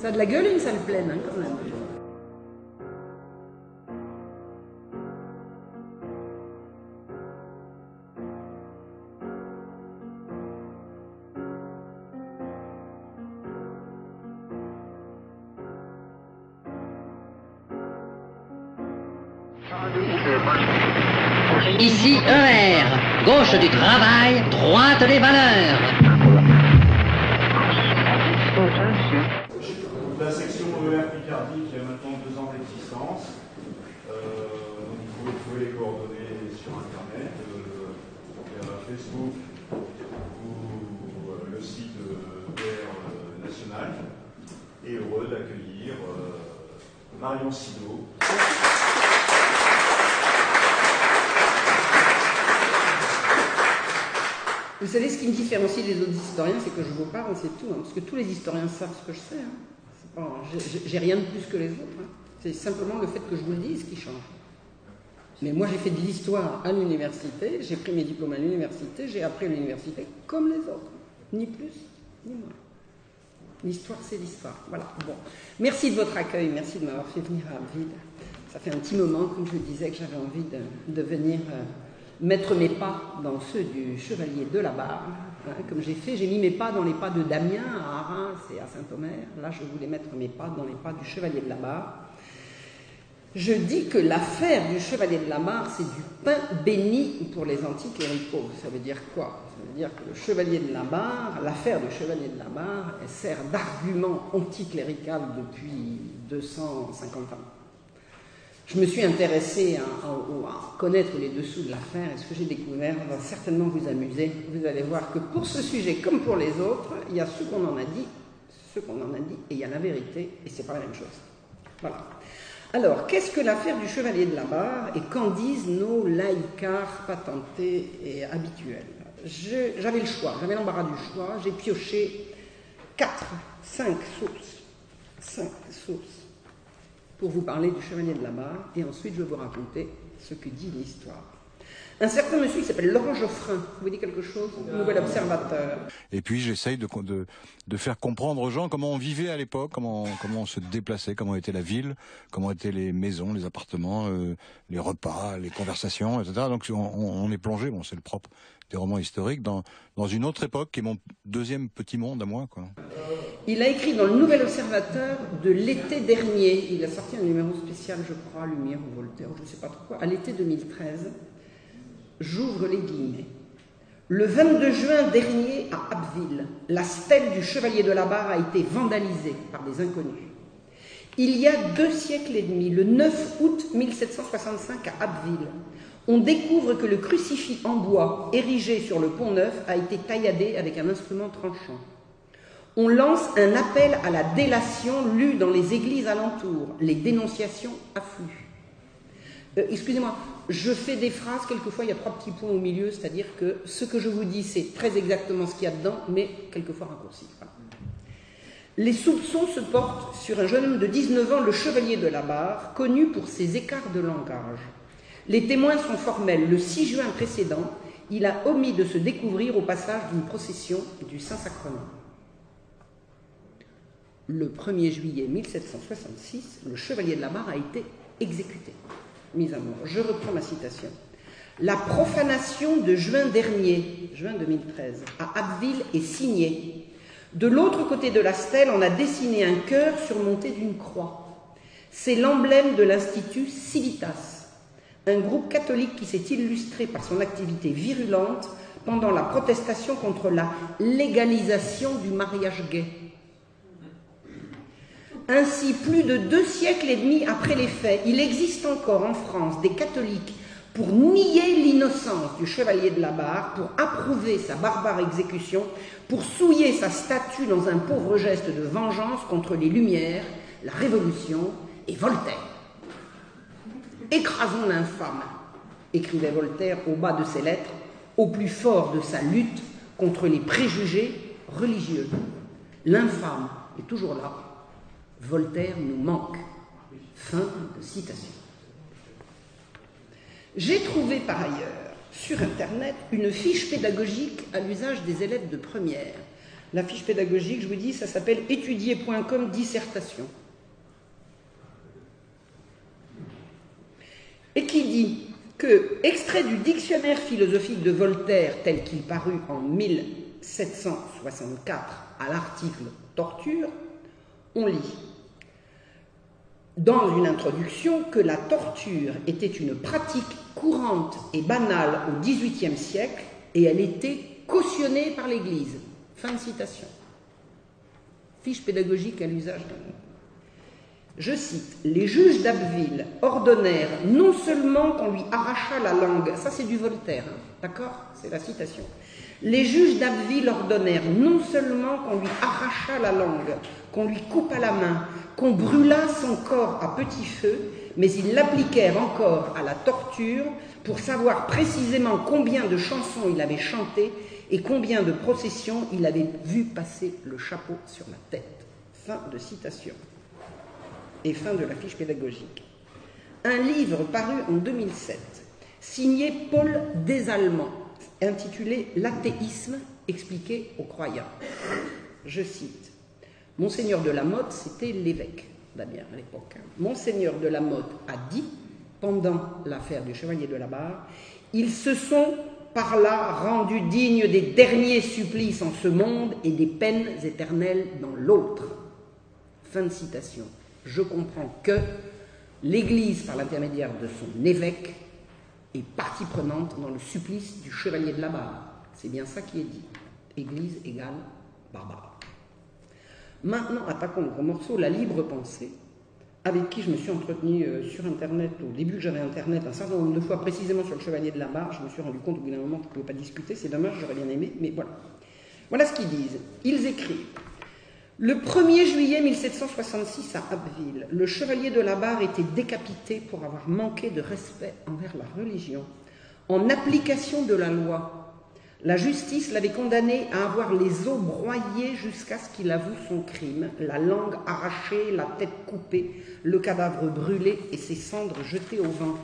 Ça a de la gueule une salle pleine, hein, quand même. Ici ER, gauche du travail, droite des valeurs. La section ER Picardie qui a maintenant deux ans d'existence. Euh, donc vous pouvez trouver les coordonnées sur Internet, euh, il y a Facebook ou euh, le site de ER national. Et heureux d'accueillir euh, Marion Sido. Vous savez, ce qui me différencie des autres historiens, c'est que je vous parle, c'est tout. hein, parce que tous les historiens savent ce que je sais. hein. J'ai rien de plus que les autres. hein. C'est simplement le fait que je vous le dise qui change. Mais moi, j'ai fait de l'histoire à l'université, j'ai pris mes diplômes à l'université, j'ai appris à l'université comme les autres. Ni plus, ni moins. L'histoire, c'est l'histoire. Voilà. Bon. Merci de votre accueil, merci de m'avoir fait venir à Abbeville. Ça fait un petit moment, comme je disais, que j'avais envie de, de venir euh, mettre mes pas dans ceux du chevalier de la barre. hein, comme j'ai fait, j'ai mis mes pas dans les pas de Damien à Arras et à Saint-Omer. Là, je voulais mettre mes pas dans les pas du chevalier de la barre. Je dis que l'affaire du chevalier de la barre, c'est du pain béni pour les anticléricaux. Ça veut dire quoi? Ça veut dire que le chevalier de la l'affaire du chevalier de la barre, elle sert d'argument anticlérical depuis 250 ans. Je me suis intéressée à, connaître les dessous de l'affaire et ce que j'ai découvert? Va certainement vous amuser. Vous allez voir que pour ce sujet comme pour les autres, il y a ce qu'on en a dit, ce qu'on en a dit, et il y a la vérité, et c'est pas la même chose. Voilà. Alors, qu'est-ce que l'affaire du chevalier de la barre et qu'en disent nos laïcars patentés et habituels? J'avais le choix, j'avais l'embarras du choix, j'ai pioché quatre, cinq sources, cinq sources pour vous parler du chevalier de la barre et ensuite je vais vous raconter ce que dit l'histoire. Un certain monsieur qui s'appelle Laurent Geoffrin, vous dit quelque chose Nouvel observateur. Et puis j'essaye de, de, de faire comprendre aux gens comment on vivait à l'époque, comment, comment on se déplaçait, comment était la ville, comment étaient les maisons, les appartements, euh, les repas, les conversations, etc. Donc on, on- on est plongé, bon c'est le propre des romans historiques, dans, dans une autre époque qui est mon deuxième petit monde à moi. Quoi. Il a écrit dans le Nouvel Observateur de l'été dernier, il a sorti un numéro spécial, je crois, Lumière ou Voltaire, je ne sais pas trop quoi, à l'été 2013. J'ouvre les guillemets. Le 22 juin dernier, à Abbeville, la stèle du chevalier de la barre a été vandalisée par des inconnus. Il y a deux siècles et demi, le 9 août 1765 à Abbeville, on découvre que le crucifix en bois érigé sur le pont neuf a été tailladé avec un instrument tranchant. On lance un appel à la délation lu dans les églises alentours. Les dénonciations affluent. Euh, Excusez-moi, je fais des phrases, quelquefois il y a trois petits points au milieu, c'est-à-dire que ce que je vous dis, c'est très exactement ce qu'il y a dedans, mais quelquefois raccourci. Les soupçons se portent sur un jeune homme de 19 ans, le chevalier de la barre, connu pour ses écarts de langage. Les témoins sont formels. Le 6 juin précédent, il a omis de se découvrir au passage d'une procession du Saint-Sacrement. Le 1er juillet 1766, le chevalier de la barre a été exécuté, Je reprends ma citation. La profanation de juin dernier, juin 2013, à Abbeville est signée. De l'autre côté de la stèle, on a dessiné un cœur surmonté d'une croix. C'est l'emblème de l'Institut Civitas, un groupe catholique qui s'est illustré par son activité virulente pendant la protestation contre la légalisation du mariage gay. Ainsi, plus de deux siècles et demi après les faits, il existe encore en France des catholiques pour nier l'innocence du chevalier de la barre, pour approuver sa barbare exécution, pour souiller sa statue dans un pauvre geste de vengeance contre les Lumières, la Révolution et Voltaire. Écrasons l'infâme, écrivait Voltaire au bas de ses lettres, au plus fort de sa lutte contre les préjugés religieux. L'infâme est toujours là. Voltaire nous manque. Fin de citation. J'ai trouvé par ailleurs sur Internet une fiche pédagogique à l'usage des élèves de première. La fiche pédagogique, je vous dis, ça s'appelle étudier.com dissertation. Et qui dit que, extrait du dictionnaire philosophique de Voltaire tel qu'il parut en 1764 à l'article torture, on lit dans une introduction que la torture était une pratique courante et banale au XVIIIe siècle et elle était cautionnée par l'Église. Fin de citation. Fiche pédagogique à l'usage d'un je cite, les juges d'Abbeville ordonnèrent non seulement qu'on lui arrachât la langue, ça c'est du Voltaire, hein, d'accord C'est la citation. Les juges d'Abbeville ordonnèrent non seulement qu'on lui arrachât la langue, qu'on lui coupât la main, qu'on brûlât son corps à petit feu, mais ils l'appliquèrent encore à la torture pour savoir précisément combien de chansons il avait chanté et combien de processions il avait vu passer le chapeau sur la tête. Fin de citation et fin de la fiche pédagogique. Un livre paru en 2007, signé Paul Desallemands, intitulé L'athéisme expliqué aux croyants. Je cite Monseigneur de la Motte, c'était l'évêque d'Amiens à l'époque. Hein. Monseigneur de la Motte a dit, pendant l'affaire du chevalier de la barre, ils se sont par là rendus dignes des derniers supplices en ce monde et des peines éternelles dans l'autre. Fin de citation je comprends que l'Église, par l'intermédiaire de son évêque, est partie prenante dans le supplice du chevalier de la barre. C'est bien ça qui est dit. Église égale barbare. Maintenant, attaquons le gros morceau, la libre pensée, avec qui je me suis entretenu euh, sur Internet, au début que j'avais Internet, un certain nombre de fois précisément sur le chevalier de la barre. Je me suis rendu compte au bout d'un moment qu'on ne pouvait pas discuter, c'est dommage, j'aurais bien aimé, mais voilà. Voilà ce qu'ils disent. Ils écrivent le 1er juillet 1766 à Abbeville, le chevalier de la barre était décapité pour avoir manqué de respect envers la religion. En application de la loi, la justice l'avait condamné à avoir les os broyés jusqu'à ce qu'il avoue son crime, la langue arrachée, la tête coupée, le cadavre brûlé et ses cendres jetées au vent.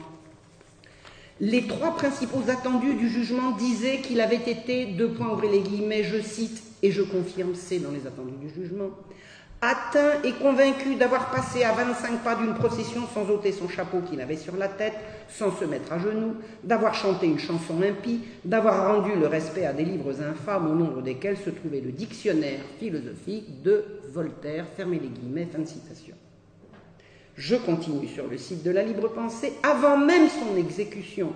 Les trois principaux attendus du jugement disaient qu'il avait été, deux points ouvrez les guillemets, je cite, et je confirme, c'est dans les attendus du jugement, atteint et convaincu d'avoir passé à 25 pas d'une procession sans ôter son chapeau qu'il avait sur la tête, sans se mettre à genoux, d'avoir chanté une chanson impie, d'avoir rendu le respect à des livres infâmes au nombre desquels se trouvait le dictionnaire philosophique de Voltaire, fermez les guillemets, fin de citation. Je continue sur le site de la libre pensée, avant même son exécution,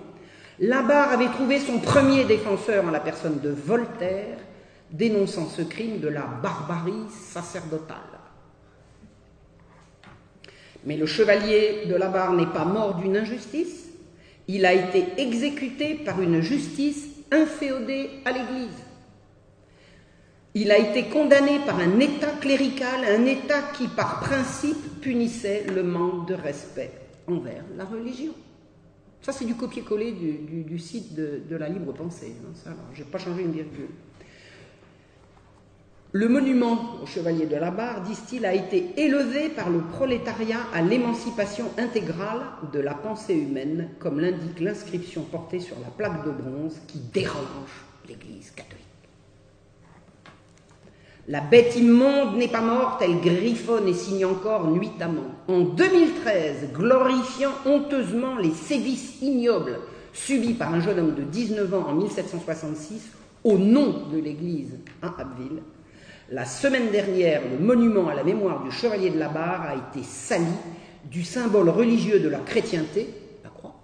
Labarre avait trouvé son premier défenseur en la personne de Voltaire, dénonçant ce crime de la barbarie sacerdotale. Mais le chevalier de la barre n'est pas mort d'une injustice, il a été exécuté par une justice inféodée à l'Église. Il a été condamné par un État clérical, un État qui par principe punissait le manque de respect envers la religion. Ça, c'est du copier-coller du, site de, la libre pensée. Hein, je n'ai pas changé une virgule. Le monument au chevalier de la barre, disent-ils, a été élevé par le prolétariat à l'émancipation intégrale de la pensée humaine, comme l'indique l'inscription portée sur la plaque de bronze qui dérange l'Église catholique. La bête immonde n'est pas morte, elle griffonne et signe encore nuitamment. En 2013, glorifiant honteusement les sévices ignobles subis par un jeune homme de 19 ans en 1766 au nom de l'Église à Abbeville, la semaine dernière, le monument à la mémoire du chevalier de la barre a été sali du symbole religieux de la chrétienté, la croix,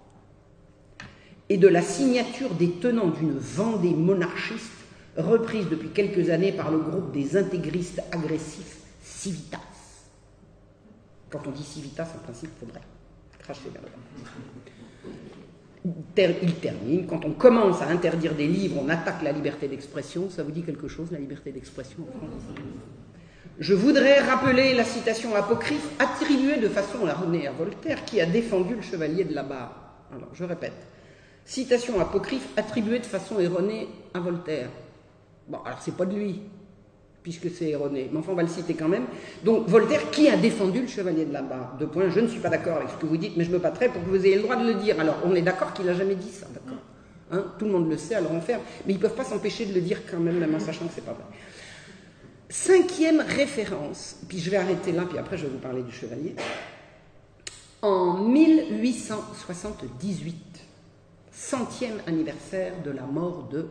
et de la signature des tenants d'une Vendée monarchiste reprise depuis quelques années par le groupe des intégristes agressifs Civitas. Quand on dit Civitas, en principe, il faudrait cracher vers le il termine, quand on commence à interdire des livres, on attaque la liberté d'expression. Ça vous dit quelque chose, la liberté d'expression en France? Je voudrais rappeler la citation apocryphe attribuée de façon erronée à Voltaire, qui a défendu le chevalier de la barre. Alors, je répète. Citation apocryphe attribuée de façon erronée à Voltaire. Bon, alors c'est pas de lui, puisque c'est erroné. Mais enfin, on va le citer quand même. Donc, Voltaire, qui a défendu le chevalier de la barre Deux points, je ne suis pas d'accord avec ce que vous dites, mais je me battrai pour que vous ayez le droit de le dire. Alors, on est d'accord qu'il n'a jamais dit ça, d'accord? Hein? Tout le monde le sait, alors on ferme. Mais ils ne peuvent pas s'empêcher de le dire quand même, même en sachant que c'est pas vrai. Cinquième référence, puis je vais arrêter là, puis après je vais vous parler du chevalier. En 1878, centième anniversaire de la mort de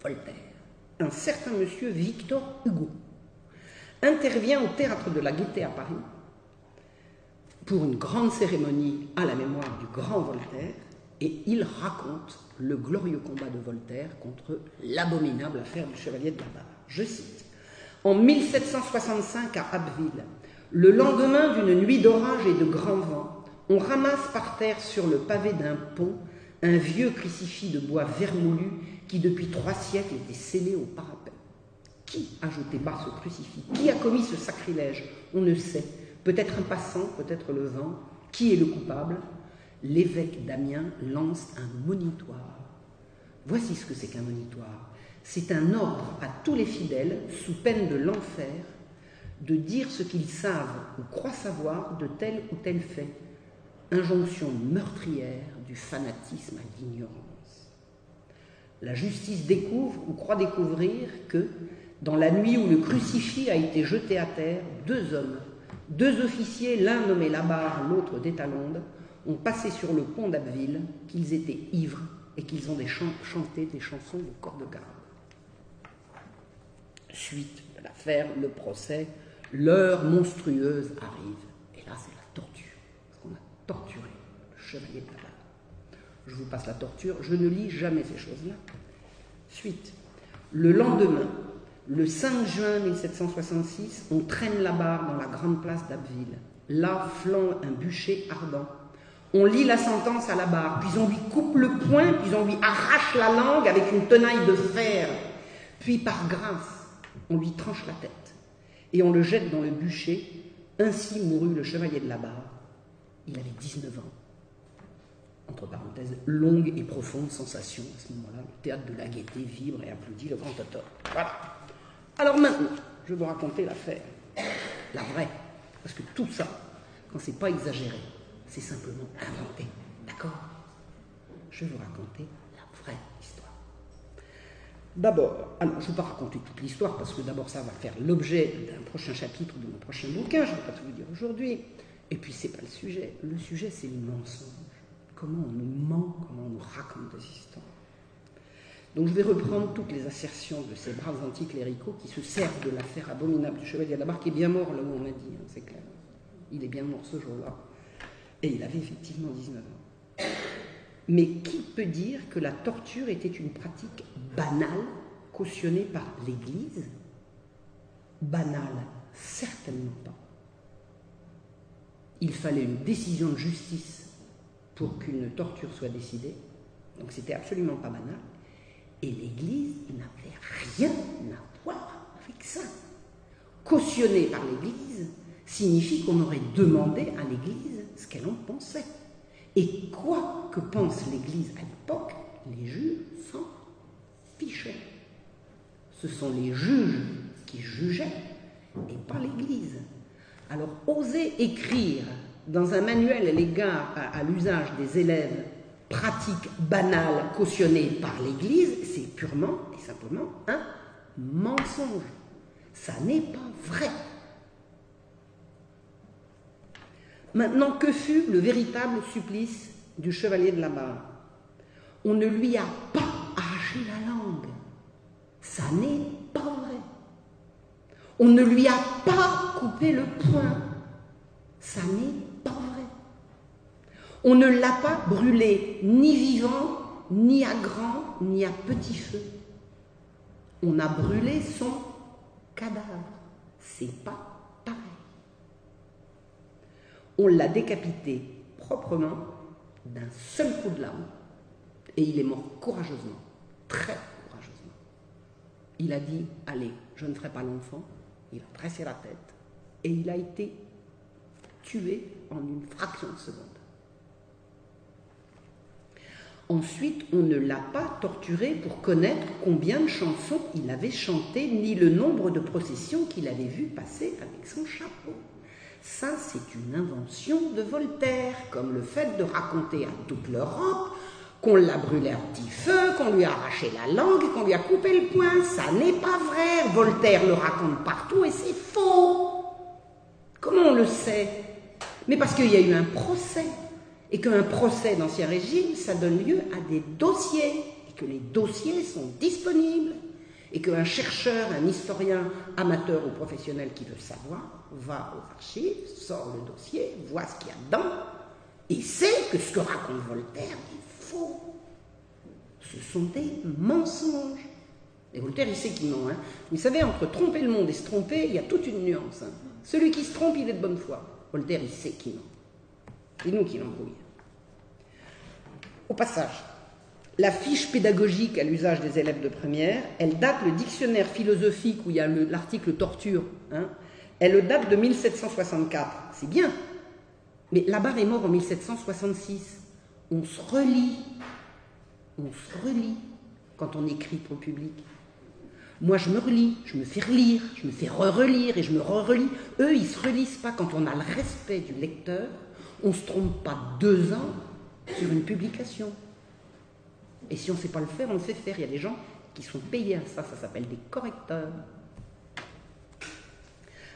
Voltaire, un certain monsieur Victor Hugo intervient au théâtre de la Gaîté à Paris pour une grande cérémonie à la mémoire du grand Voltaire et il raconte le glorieux combat de Voltaire contre l'abominable affaire du chevalier de Barre. Je cite En 1765 à Abbeville, le lendemain d'une nuit d'orage et de grand vent, on ramasse par terre sur le pavé d'un pont un vieux crucifix de bois vermoulu qui depuis trois siècles était scellé au parapet. Qui a jeté bas ce crucifix? Qui a commis ce sacrilège? On ne sait. Peut-être un passant, peut-être le vent. Qui est le coupable? L'évêque d'Amiens lance un monitoire. Voici ce que c'est qu'un monitoire. C'est un ordre à tous les fidèles, sous peine de l'enfer, de dire ce qu'ils savent ou croient savoir de tel ou tel fait. Injonction meurtrière du fanatisme à l'ignorance. La justice découvre ou croit découvrir que, dans la nuit où le crucifix a été jeté à terre, deux hommes, deux officiers, l'un nommé Labarre, l'autre d'Étalonde, ont passé sur le pont d'Abbeville qu'ils étaient ivres et qu'ils ont chanté des chansons de corps de garde. Suite de l'affaire, le procès, l'heure monstrueuse arrive. Et là, c'est la torture. Parce qu'on a torturé le chevalier de Je vous passe la torture. Je ne lis jamais ces choses-là. Suite. Le lendemain, le 5 juin 1766, on traîne la barre dans la grande place d'Abbeville. Là flanc un bûcher ardent. On lit la sentence à la barre, puis on lui coupe le poing, puis on lui arrache la langue avec une tenaille de fer. Puis par grâce, on lui tranche la tête et on le jette dans le bûcher. Ainsi mourut le chevalier de la barre. Il avait 19 ans. Entre parenthèses, longue et profonde sensation. À ce moment-là, le théâtre de la gaieté vibre et applaudit le grand auteur. Voilà. Alors maintenant, je vais vous raconter l'affaire. La vraie. Parce que tout ça, quand c'est pas exagéré, c'est simplement inventé. D'accord? Je vais vous raconter la vraie histoire. D'abord, alors je ne vais pas raconter toute l'histoire parce que d'abord ça va faire l'objet d'un prochain chapitre de mon prochain bouquin, je ne vais pas tout vous dire aujourd'hui. Et puis c'est pas le sujet. Le sujet c'est le. Comment on nous ment, comment on nous raconte des histoires. Donc je vais reprendre toutes les assertions de ces braves anticléricaux qui se servent de l'affaire abominable du chevalier de la barre, qui est bien mort là où on m'a dit, hein, c'est clair. Il est bien mort ce jour-là. Et il avait effectivement 19 ans. Mais qui peut dire que la torture était une pratique banale, cautionnée par l'Église? Banale, certainement pas. Il fallait une décision de justice pour qu'une torture soit décidée, donc c'était absolument pas banal. Et l'Église n'avait rien à voir avec ça. Cautionné par l'Église signifie qu'on aurait demandé à l'Église ce qu'elle en pensait. Et quoi que pense l'Église à l'époque, les juges s'en fichaient. Ce sont les juges qui jugeaient et pas l'Église. Alors, oser écrire dans un manuel à l'égard à, l'usage des élèves pratiques banales cautionnées par l'Église, c'est purement et simplement un mensonge. Ça n'est pas vrai. Maintenant, que fut le véritable supplice du chevalier de la barre? On ne lui a pas arraché la langue. Ça n'est pas vrai. On ne lui a pas coupé le poing. Ça n'est pas vrai. On ne l'a pas brûlé ni vivant, ni à grand, ni à petit feu. On a brûlé son cadavre. C'est pas on l'a décapité proprement d'un seul coup de lame et il est mort courageusement, très courageusement. Il a dit Allez, je ne ferai pas l'enfant. Il a pressé la tête et il a été tué en une fraction de seconde. Ensuite, on ne l'a pas torturé pour connaître combien de chansons il avait chantées, ni le nombre de processions qu'il avait vues passer avec son chapeau. Ça, c'est une invention de Voltaire, comme le fait de raconter à toute l'Europe qu'on l'a brûlé à petit feu, qu'on lui a arraché la langue, qu'on lui a coupé le poing. Ça n'est pas vrai. Voltaire le raconte partout et c'est faux. Comment on le sait? Mais parce qu'il y a eu un procès. Et qu'un procès d'Ancien Régime, ça donne lieu à des dossiers. Et que les dossiers sont disponibles. Et qu'un chercheur, un historien amateur ou professionnel qui veut savoir, va aux archives, sort le dossier, voit ce qu'il y a dedans, et sait que ce que raconte Voltaire est faux. Ce sont des mensonges. Et Voltaire, il sait qu'il ment. Hein. Vous savez, entre tromper le monde et se tromper, il y a toute une nuance. Hein. Celui qui se trompe, il est de bonne foi. Voltaire, il sait qu'il ment. C'est nous qui l'embrouillons. Au passage, la fiche pédagogique à l'usage des élèves de première, elle date le dictionnaire philosophique où il y a l'article torture, hein, elle date de 1764. C'est bien. Mais Labarre est mort en 1766. On se relit. On se relit quand on écrit pour le public. Moi, je me relis, je me fais relire, je me fais re-relire et je me re-relis. Eux, ils ne se relisent pas. Quand on a le respect du lecteur, on ne se trompe pas deux ans sur une publication. Et si on ne sait pas le faire, on le sait faire. Il y a des gens qui sont payés à ça, ça s'appelle des correcteurs.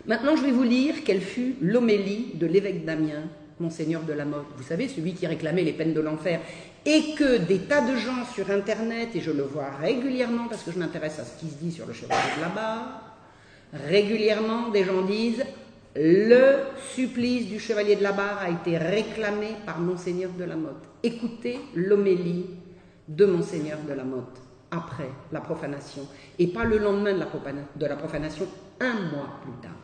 Maintenant, je vais vous lire quelle fut l'homélie de l'évêque d'Amiens, Monseigneur de la Motte. Vous savez, celui qui réclamait les peines de l'enfer. Et que des tas de gens sur Internet, et je le vois régulièrement parce que je m'intéresse à ce qui se dit sur le chevalier de la barre, régulièrement des gens disent le supplice du chevalier de la barre a été réclamé par Monseigneur de la Motte. Écoutez l'homélie de Monseigneur de la Motte après la profanation, et pas le lendemain de la, profanation, un mois plus tard.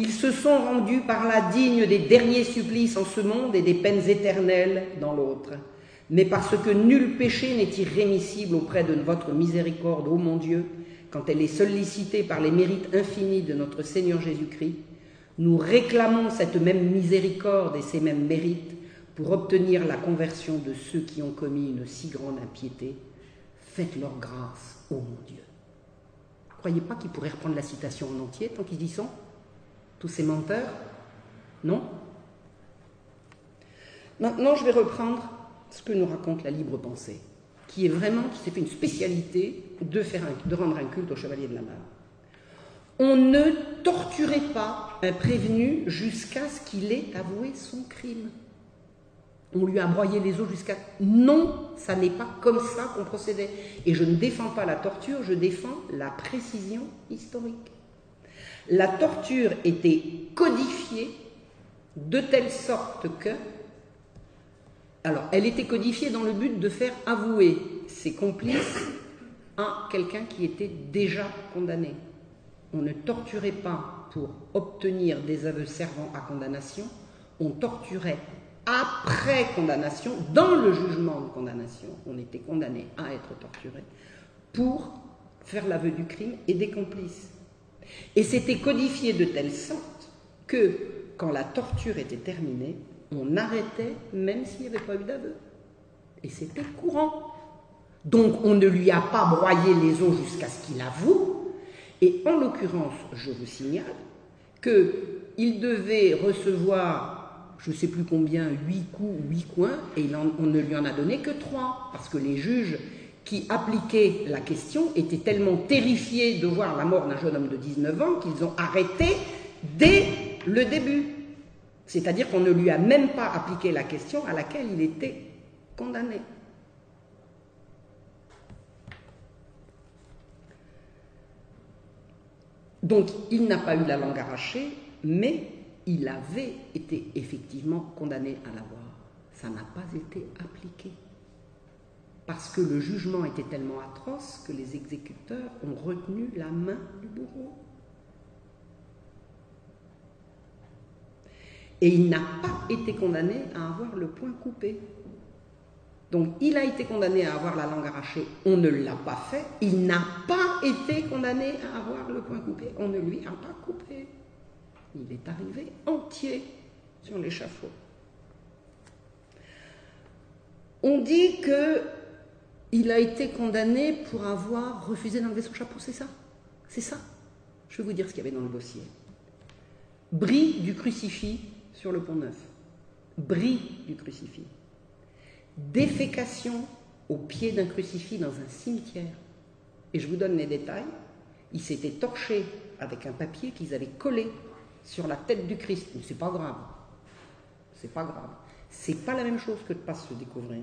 Ils se sont rendus par là dignes des derniers supplices en ce monde et des peines éternelles dans l'autre. Mais parce que nul péché n'est irrémissible auprès de votre miséricorde, ô mon Dieu, quand elle est sollicitée par les mérites infinis de notre Seigneur Jésus-Christ, nous réclamons cette même miséricorde et ces mêmes mérites pour obtenir la conversion de ceux qui ont commis une si grande impiété. Faites leur grâce, ô mon Dieu. Croyez pas qu'ils pourraient reprendre la citation en entier tant qu'ils y sont? Tous ces menteurs Non Maintenant, je vais reprendre ce que nous raconte la libre pensée, qui est vraiment, qui s'est fait une spécialité de, rendre un culte au chevalier de la main. On ne torturait pas un prévenu jusqu'à ce qu'il ait avoué son crime on lui a broyé les os jusqu'à... Non, ça n'est pas comme ça qu'on procédait. Et je ne défends pas la torture, je défends la précision historique. La torture était codifiée de telle sorte que... Alors, elle était codifiée dans le but de faire avouer ses complices à quelqu'un qui était déjà condamné. On ne torturait pas pour obtenir des aveux servant à condamnation, on torturait après condamnation, dans le jugement de condamnation, on était condamné à être torturé pour faire l'aveu du crime et des complices. Et c'était codifié de telle sorte que quand la torture était terminée, on arrêtait même s'il n'y avait pas eu d'aveu. Et c'était courant. Donc on ne lui a pas broyé les os jusqu'à ce qu'il avoue. Et en l'occurrence, je vous signale qu'il devait recevoir je ne sais plus combien, huit coups ou huit coins, et on ne lui en a donné que trois, parce que les juges qui appliquaient la question étaient tellement terrifiés de voir la mort d'un jeune homme de 19 ans qu'ils ont arrêté dès le début. C'est-à-dire qu'on ne lui a même pas appliqué la question à laquelle il était condamné. Donc il n'a pas eu la langue arrachée, mais il avait été effectivement condamné à l'avoir. Ça n'a pas été appliqué. Parce que le jugement était tellement atroce que les exécuteurs ont retenu la main du bourreau. Et il n'a pas été condamné à avoir le poing coupé. Donc il a été condamné à avoir la langue arrachée, on ne l'a pas fait. Il n'a pas été condamné à avoir le poing coupé, on ne lui a pas coupé il est arrivé entier sur l'échafaud. On dit que il a été condamné pour avoir refusé d'enlever son chapeau, c'est ça? C'est ça? Je vais vous dire ce qu'il y avait dans le dossier. Bris du crucifix sur le pont Neuf. Bris du crucifix. défécation au pied d'un crucifix dans un cimetière. Et je vous donne les détails. Il s'était torché avec un papier qu'ils avaient collé sur la tête du Christ. Mais c'est pas grave. C'est pas grave. C'est pas la même chose que de pas se découvrir.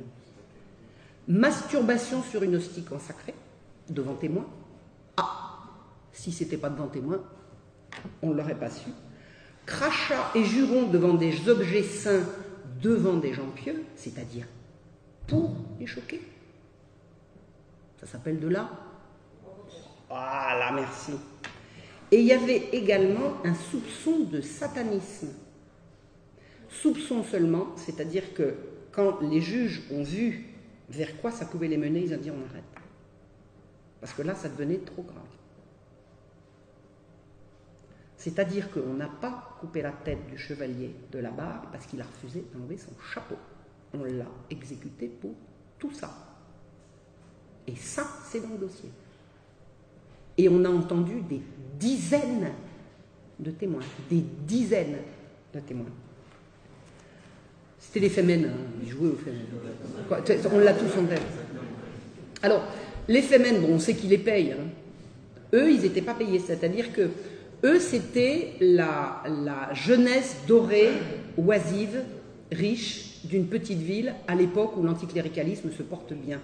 Masturbation sur une hostie consacrée, devant témoin. Ah, si c'était pas devant témoin, on ne l'aurait pas su. Crachat et jurons devant des objets saints, devant des gens pieux, c'est-à-dire pour les choquer. Ça s'appelle de là. Voilà, merci. Et il y avait également un soupçon de satanisme. Soupçon seulement, c'est-à-dire que quand les juges ont vu vers quoi ça pouvait les mener, ils ont dit on arrête. Parce que là, ça devenait trop grave. C'est-à-dire qu'on n'a pas coupé la tête du chevalier de la barre parce qu'il a refusé d'enlever son chapeau. On l'a exécuté pour tout ça. Et ça, c'est dans le dossier. Et on a entendu des dizaines de témoins, des dizaines de témoins. C'était les Femen, hein, ils jouaient aux Femen. On l'a tous en tête. Alors, les Femen, bon, on sait qui les paye. Hein. Eux, ils n'étaient pas payés, c'est-à-dire que eux, c'était la, jeunesse dorée, oisive, riche d'une petite ville à l'époque où l'anticléricalisme se porte bien.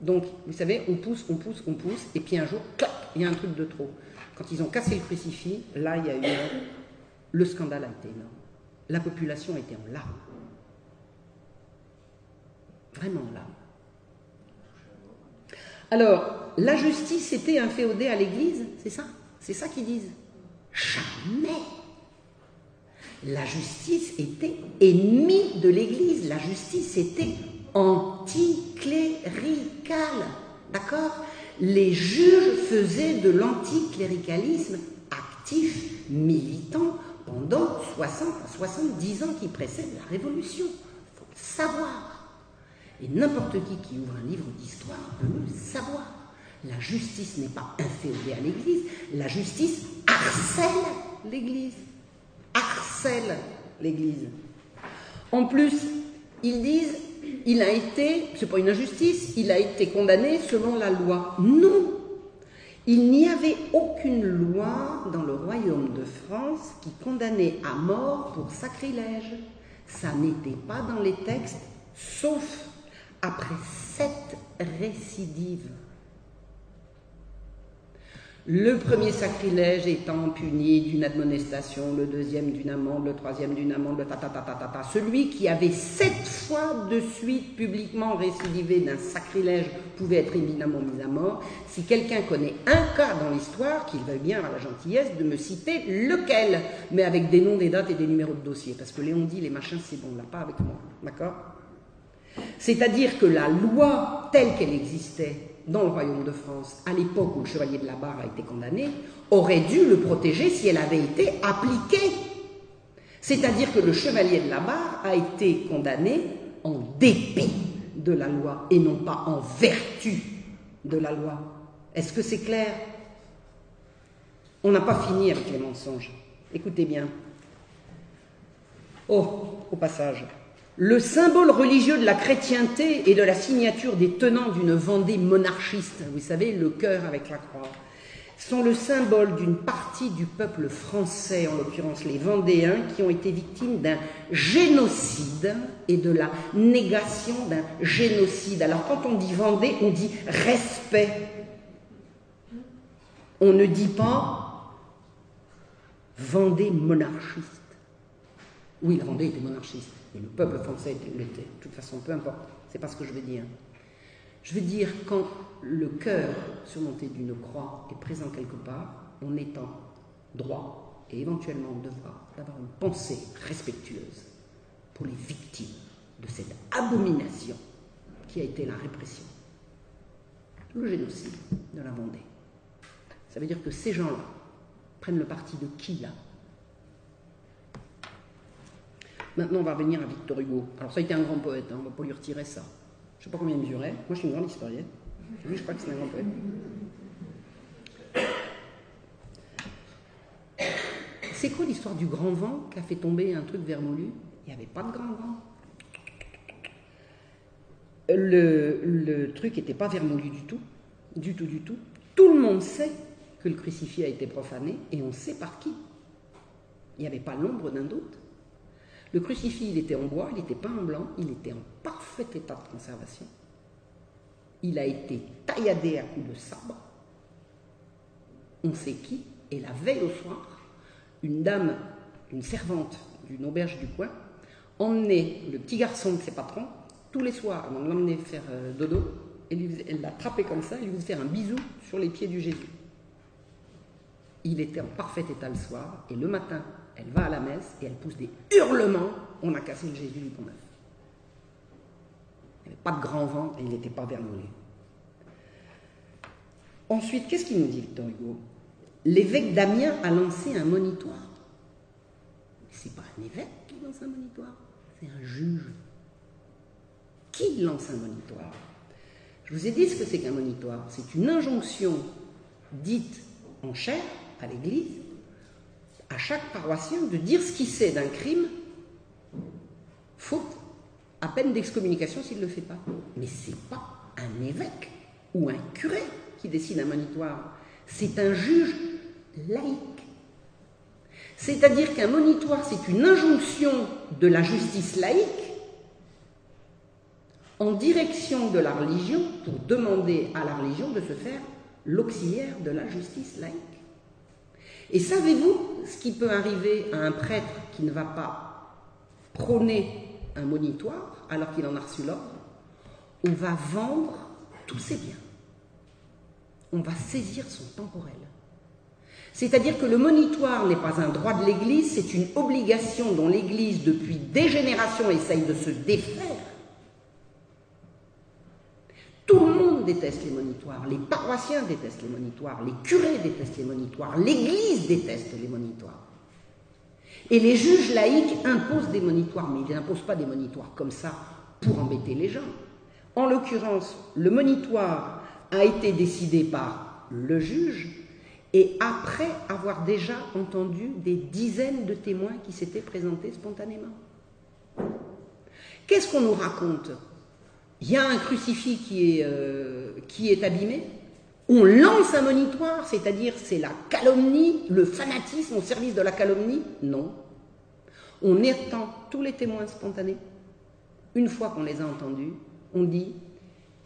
Donc, vous savez, on pousse, on pousse, on pousse, et puis un jour, il y a un truc de trop. Quand ils ont cassé le crucifix, là, il y a eu. Le scandale a été énorme. La population était en larmes. Vraiment en larmes. Alors, la justice était inféodée à l'Église, c'est ça? C'est ça qu'ils disent? Jamais La justice était ennemie de l'Église. La justice était anticlérical. D'accord? Les juges faisaient de l'anticléricalisme actif, militant, pendant 60 à 70 ans qui précèdent la Révolution. Il faut le savoir. Et n'importe qui qui ouvre un livre d'histoire peut le savoir. La justice n'est pas inféodée à l'Église, la justice harcèle l'Église. Harcèle l'Église. En plus, ils disent il a été, c'est pas une injustice, il a été condamné selon la loi. Non, il n'y avait aucune loi dans le royaume de France qui condamnait à mort pour sacrilège. Ça n'était pas dans les textes, sauf après sept récidives. Le premier sacrilège étant puni d'une admonestation, le deuxième d'une amende, le troisième d'une amende, le ta ta. Celui qui avait sept fois de suite publiquement récidivé d'un sacrilège pouvait être éminemment mis à mort. Si quelqu'un connaît un cas dans l'histoire, qu'il veuille bien avoir la gentillesse de me citer lequel, mais avec des noms, des dates et des numéros de dossier, parce que Léon dit les machins c'est bon, là pas avec moi, d'accord? C'est-à-dire que la loi telle qu'elle existait dans le royaume de France, à l'époque où le chevalier de la barre a été condamné, aurait dû le protéger si elle avait été appliquée. C'est-à-dire que le chevalier de la barre a été condamné en dépit de la loi et non pas en vertu de la loi. Est-ce que c'est clair? On n'a pas fini avec les mensonges. Écoutez bien. Oh, au passage, le symbole religieux de la chrétienté et de la signature des tenants d'une Vendée monarchiste, vous savez, le cœur avec la croix, sont le symbole d'une partie du peuple français, en l'occurrence les Vendéens, qui ont été victimes d'un génocide et de la négation d'un génocide. Alors quand on dit Vendée, on dit respect. On ne dit pas Vendée monarchiste. Oui, la Vendée était monarchiste. Et le peuple français l'était. De toute façon, peu importe. C'est pas ce que je veux dire. Je veux dire, quand le cœur surmonté d'une croix est présent quelque part, on est en droit et éventuellement devra d'avoir une pensée respectueuse pour les victimes de cette abomination qui a été la répression, le génocide de la Vendée. Ça veut dire que ces gens-là prennent le parti de qui là? Maintenant, on va revenir à Victor Hugo. Alors, ça a été un grand poète, hein, on va pas lui retirer ça. Je ne sais pas combien il mesurait. Moi, je suis une grande historienne. Lui, je crois que c'est un grand poète. C'est quoi l'histoire du grand vent qui a fait tomber un truc vermoulu Il n'y avait pas de grand vent. le, le truc n'était pas vermoulu du tout, du tout, du tout. Tout le monde sait que le crucifix a été profané et on sait par qui. Il n'y avait pas l'ombre d'un doute. Le crucifix, il était en bois, il n'était pas en blanc, il était en parfait état de conservation. Il a été tailladé à coups de sabre. On sait qui. Et la veille au soir, une dame, une servante d'une auberge du coin, emmenait le petit garçon de ses patrons tous les soirs de l'emmener faire euh, dodo. Elle l'attrapait comme ça, elle lui faisait un bisou sur les pieds du Jésus. Il était en parfait état le soir, et le matin, elle va à la messe et elle pousse des hurlements. On a cassé le Jésus du Pont-Neuf. Il n'y avait pas de grand vent et il n'était pas vermoulé. Ensuite, qu'est-ce qu'il nous dit, Victor Hugo? L'évêque d'Amiens a lancé un monitoire. C'est pas un évêque qui lance un monitoire, c'est un juge. Qui lance un monitoire? Je vous ai dit ce que c'est qu'un monitoire. C'est une injonction dite en chair à l'Église à chaque paroissien de dire ce qu'il sait d'un crime, faute à peine d'excommunication s'il ne le fait pas. Mais ce n'est pas un évêque ou un curé qui décide un monitoire, c'est un juge laïque. C'est-à-dire qu'un monitoire, c'est une injonction de la justice laïque en direction de la religion pour demander à la religion de se faire l'auxiliaire de la justice laïque. Et savez-vous ce qui peut arriver à un prêtre qui ne va pas prôner un monitoire alors qu'il en a reçu l'ordre? On va vendre tous ses biens. On va saisir son temporel. C'est-à-dire que le monitoire n'est pas un droit de l'Église, c'est une obligation dont l'Église, depuis des générations, essaye de se défaire. Tout le monde déteste les monitoires, les paroissiens détestent les monitoires, les curés détestent les monitoires, l'Église déteste les monitoires. Et les juges laïcs imposent des monitoires, mais ils n'imposent pas des monitoires comme ça pour embêter les gens. En l'occurrence, le monitoire a été décidé par le juge et après avoir déjà entendu des dizaines de témoins qui s'étaient présentés spontanément. Qu'est-ce qu'on nous raconte? Il y a un crucifix qui est, euh, qui est abîmé, on lance un monitoire, c'est-à-dire c'est la calomnie, le fanatisme au service de la calomnie Non. On étend tous les témoins spontanés. Une fois qu'on les a entendus, on dit,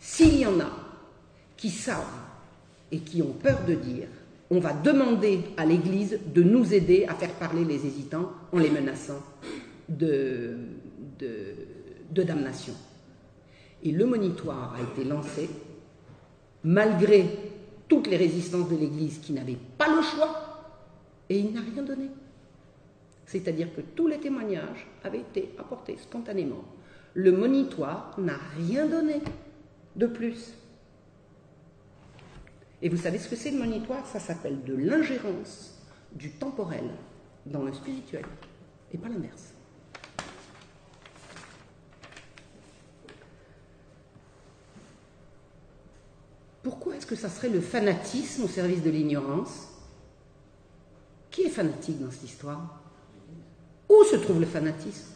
s'il y en a qui savent et qui ont peur de dire, on va demander à l'Église de nous aider à faire parler les hésitants en les menaçant de damnation. Et le monitoire a été lancé malgré toutes les résistances de l'Église qui n'avaient pas le choix, et il n'a rien donné. C'est-à-dire que tous les témoignages avaient été apportés spontanément. Le monitoire n'a rien donné de plus. Et vous savez ce que c'est le monitoire? Ça s'appelle de l'ingérence du temporel dans le spirituel, et pas l'inverse. Pourquoi est-ce que ça serait le fanatisme au service de l'ignorance Qui est fanatique dans cette histoire? Où se trouve le fanatisme?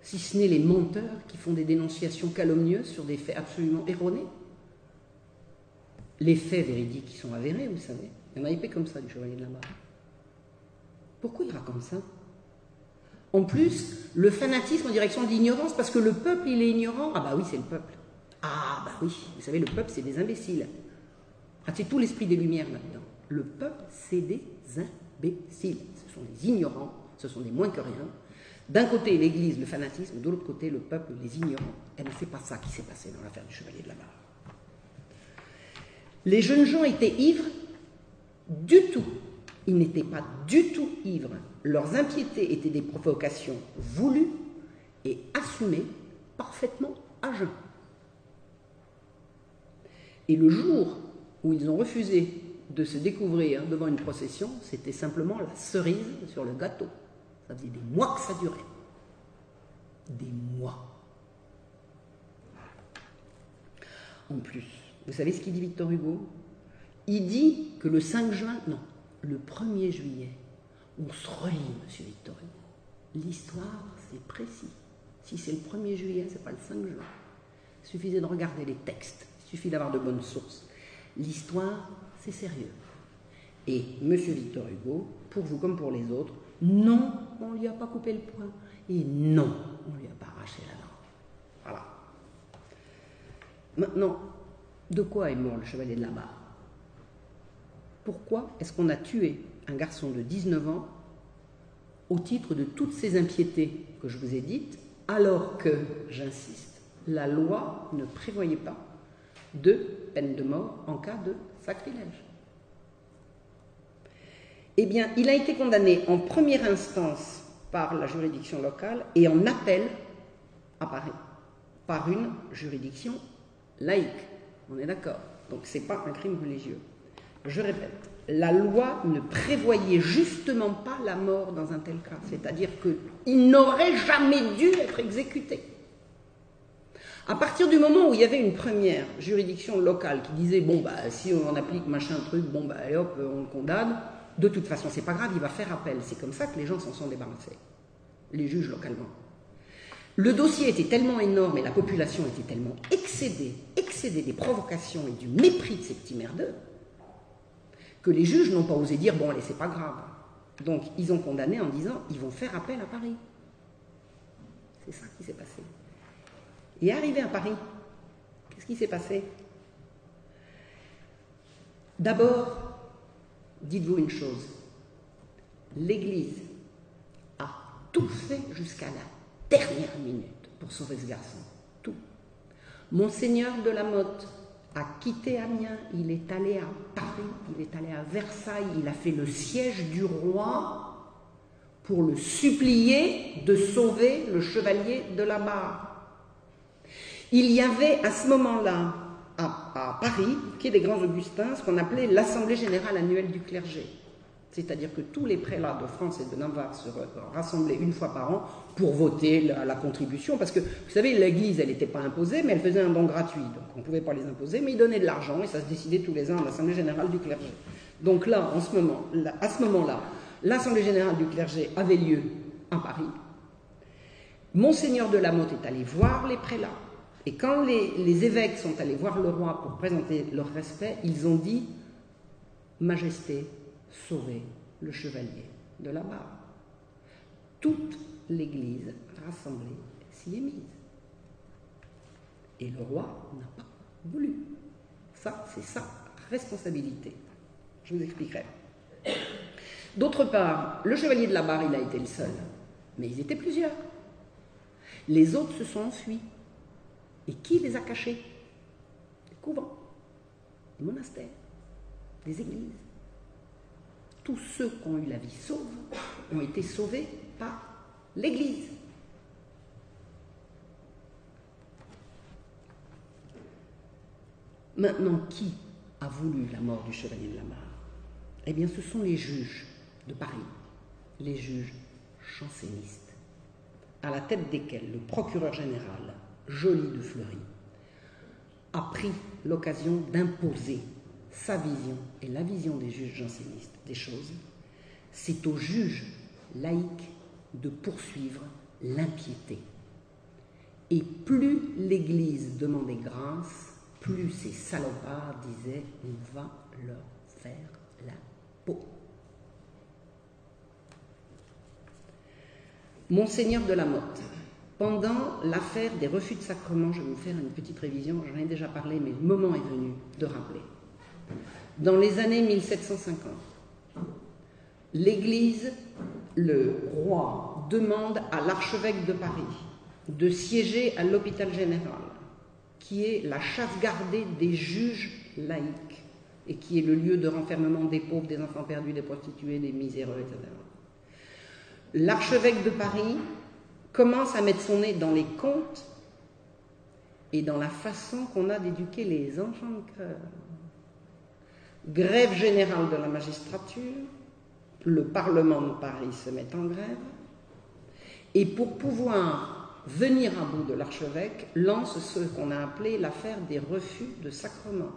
Si ce n'est les menteurs qui font des dénonciations calomnieuses sur des faits absolument erronés. Les faits véridiques qui sont avérés, vous savez. Il y en a épais comme ça du chevalier de la barre. Pourquoi il raconte ça? En plus, le fanatisme en direction de l'ignorance, parce que le peuple, il est ignorant. Ah bah oui, c'est le peuple. Ah, bah oui, vous savez, le peuple, c'est des imbéciles. Ah, c'est tout l'esprit des Lumières là-dedans. Le peuple, c'est des imbéciles. Ce sont des ignorants, ce sont des moins que rien. D'un côté, l'Église, le fanatisme, de l'autre côté, le peuple, les ignorants. Et c'est pas ça qui s'est passé dans l'affaire du Chevalier de la Barre. Les jeunes gens étaient ivres du tout. Ils n'étaient pas du tout ivres. Leurs impiétés étaient des provocations voulues et assumées parfaitement à jeun. Et le jour où ils ont refusé de se découvrir devant une procession, c'était simplement la cerise sur le gâteau. Ça faisait des mois que ça durait. Des mois. En plus, vous savez ce qu'il dit Victor Hugo? Il dit que le 5 juin, non, le 1er juillet, on se relie, monsieur Victor Hugo. L'histoire, c'est précis. Si c'est le 1er juillet, c'est pas le 5 juin. Il suffisait de regarder les textes, il suffit d'avoir de bonnes sources. L'histoire, c'est sérieux. Et M. Victor Hugo, pour vous comme pour les autres, non, on ne lui a pas coupé le poing. Et non, on ne lui a pas arraché la langue. Voilà. Maintenant, de quoi est mort le chevalier de la barre? Pourquoi est-ce qu'on a tué un garçon de 19 ans au titre de toutes ces impiétés que je vous ai dites, alors que, j'insiste, la loi ne prévoyait pas de peine de mort en cas de sacrilège Eh bien, il a été condamné en première instance par la juridiction locale et en appel à Paris par une juridiction laïque. On est d'accord. Donc ce n'est pas un crime religieux. Je répète, la loi ne prévoyait justement pas la mort dans un tel cas. C'est-à-dire qu'il n'aurait jamais dû être exécuté. À partir du moment où il y avait une première juridiction locale qui disait bon bah si on applique machin truc, bon bah allez hop, on le condamne, de toute façon c'est pas grave, il va faire appel. C'est comme ça que les gens s'en sont débarrassés, les juges localement. Le dossier était tellement énorme et la population était tellement excédée, excédée des provocations et du mépris de ces petits merdeux, que les juges n'ont pas osé dire bon allez c'est pas grave. Donc ils ont condamné en disant ils vont faire appel à Paris. C'est ça qui s'est passé. Et arrivé à Paris, qu'est-ce qui s'est passé? D'abord, dites-vous une chose, l'Église a tout fait jusqu'à la dernière minute pour sauver ce garçon. Tout. Monseigneur de la Motte a quitté Amiens, il est allé à Paris, il est allé à Versailles, il a fait le siège du roi pour le supplier de sauver le chevalier de la barre. Il y avait à ce moment-là, à, Paris, qui est des Grands Augustins, ce qu'on appelait l'Assemblée générale annuelle du clergé. C'est-à-dire que tous les prélats de France et de Navarre se rassemblaient une fois par an pour voter la, contribution. Parce que, vous savez, l'Église, elle n'était pas imposée, mais elle faisait un don gratuit. Donc on ne pouvait pas les imposer, mais ils donnaient de l'argent et ça se décidait tous les ans à l'Assemblée générale du clergé. Donc là, en ce moment, à ce moment-là, l'Assemblée générale du clergé avait lieu à Paris. Monseigneur de la Motte est allé voir les prélats et quand les, évêques sont allés voir le roi pour présenter leur respect, ils ont dit Majesté, sauvez le chevalier de la barre. Toute l'Église rassemblée s'y est mise. Et le roi n'a pas voulu. Ça, c'est sa responsabilité. Je vous expliquerai. D'autre part, le chevalier de la barre, il a été le seul. Mais ils étaient plusieurs. Les autres se sont enfuis. Et qui les a cachés? Des couvents, des monastères, des églises. Tous ceux qui ont eu la vie sauve ont été sauvés par l'Église. Maintenant, qui a voulu la mort du chevalier de la Mare? Eh bien, ce sont les juges de Paris, les juges jansénistes, à la tête desquels le procureur général Joly de Fleury, a pris l'occasion d'imposer sa vision et la vision des juges jansénistes des choses, c'est aux juges laïcs de poursuivre l'impiété. Et plus l'Église demandait grâce, plus ces salopards disaient on va leur faire la peau. Monseigneur de la Motte, pendant l'affaire des refus de sacrement, je vais vous faire une petite révision, j'en ai déjà parlé, mais le moment est venu de rappeler. Dans les années 1750, l'Église, le roi, demande à l'archevêque de Paris de siéger à l'hôpital général, qui est la chasse gardée des juges laïcs et qui est le lieu de renfermement des pauvres, des enfants perdus, des prostituées, des miséreux, etc. L'archevêque de Paris commence à mettre son nez dans les comptes et dans la façon qu'on a d'éduquer les enfants de cœur. Grève générale de la magistrature, le Parlement de Paris se met en grève, et pour pouvoir venir à bout de l'archevêque, lance ce qu'on a appelé l'affaire des refus de sacrement.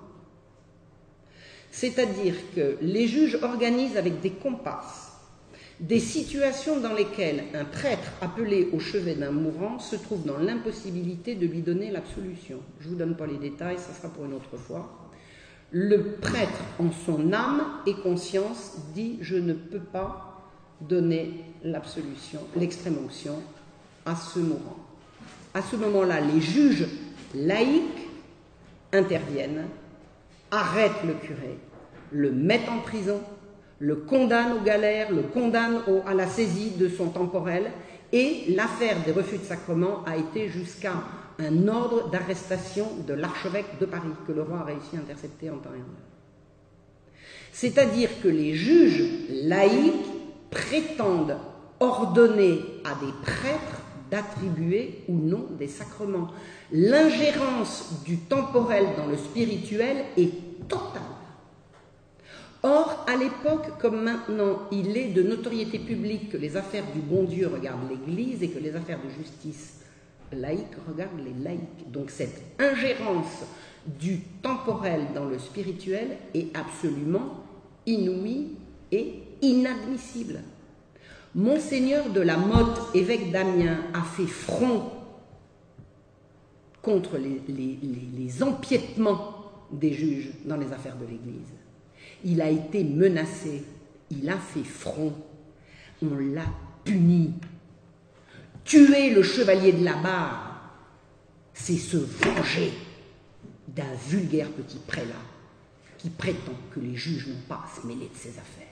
C'est-à-dire que les juges organisent avec des comparses des situations dans lesquelles un prêtre appelé au chevet d'un mourant se trouve dans l'impossibilité de lui donner l'absolution. Je ne vous donne pas les détails, ça sera pour une autre fois. Le prêtre, en son âme et conscience, dit Je ne peux pas donner l'absolution, l'extrême onction à ce mourant. À ce moment-là, les juges laïcs interviennent, arrêtent le curé, le mettent en prison, le condamnent aux galères, le condamnent à la saisie de son temporel, et l'affaire des refus de sacrement a été jusqu'à un ordre d'arrestation de l'archevêque de Paris, que le roi a réussi à intercepter en temps et en heure. C'est-à-dire que les juges laïcs prétendent ordonner à des prêtres d'attribuer ou non des sacrements. L'ingérence du temporel dans le spirituel est totale. Or, à l'époque comme maintenant, il est de notoriété publique que les affaires du bon Dieu regardent l'Église et que les affaires de justice laïque regardent les laïcs. Donc cette ingérence du temporel dans le spirituel est absolument inouïe et inadmissible. Monseigneur de la Motte, évêque d'Amiens, a fait front contre les, les, empiètements des juges dans les affaires de l'Église. Il a été menacé, il a fait front, on l'a puni. Tuer le chevalier de la barre, c'est se venger d'un vulgaire petit prélat qui prétend que les juges n'ont pas à se mêler de ses affaires.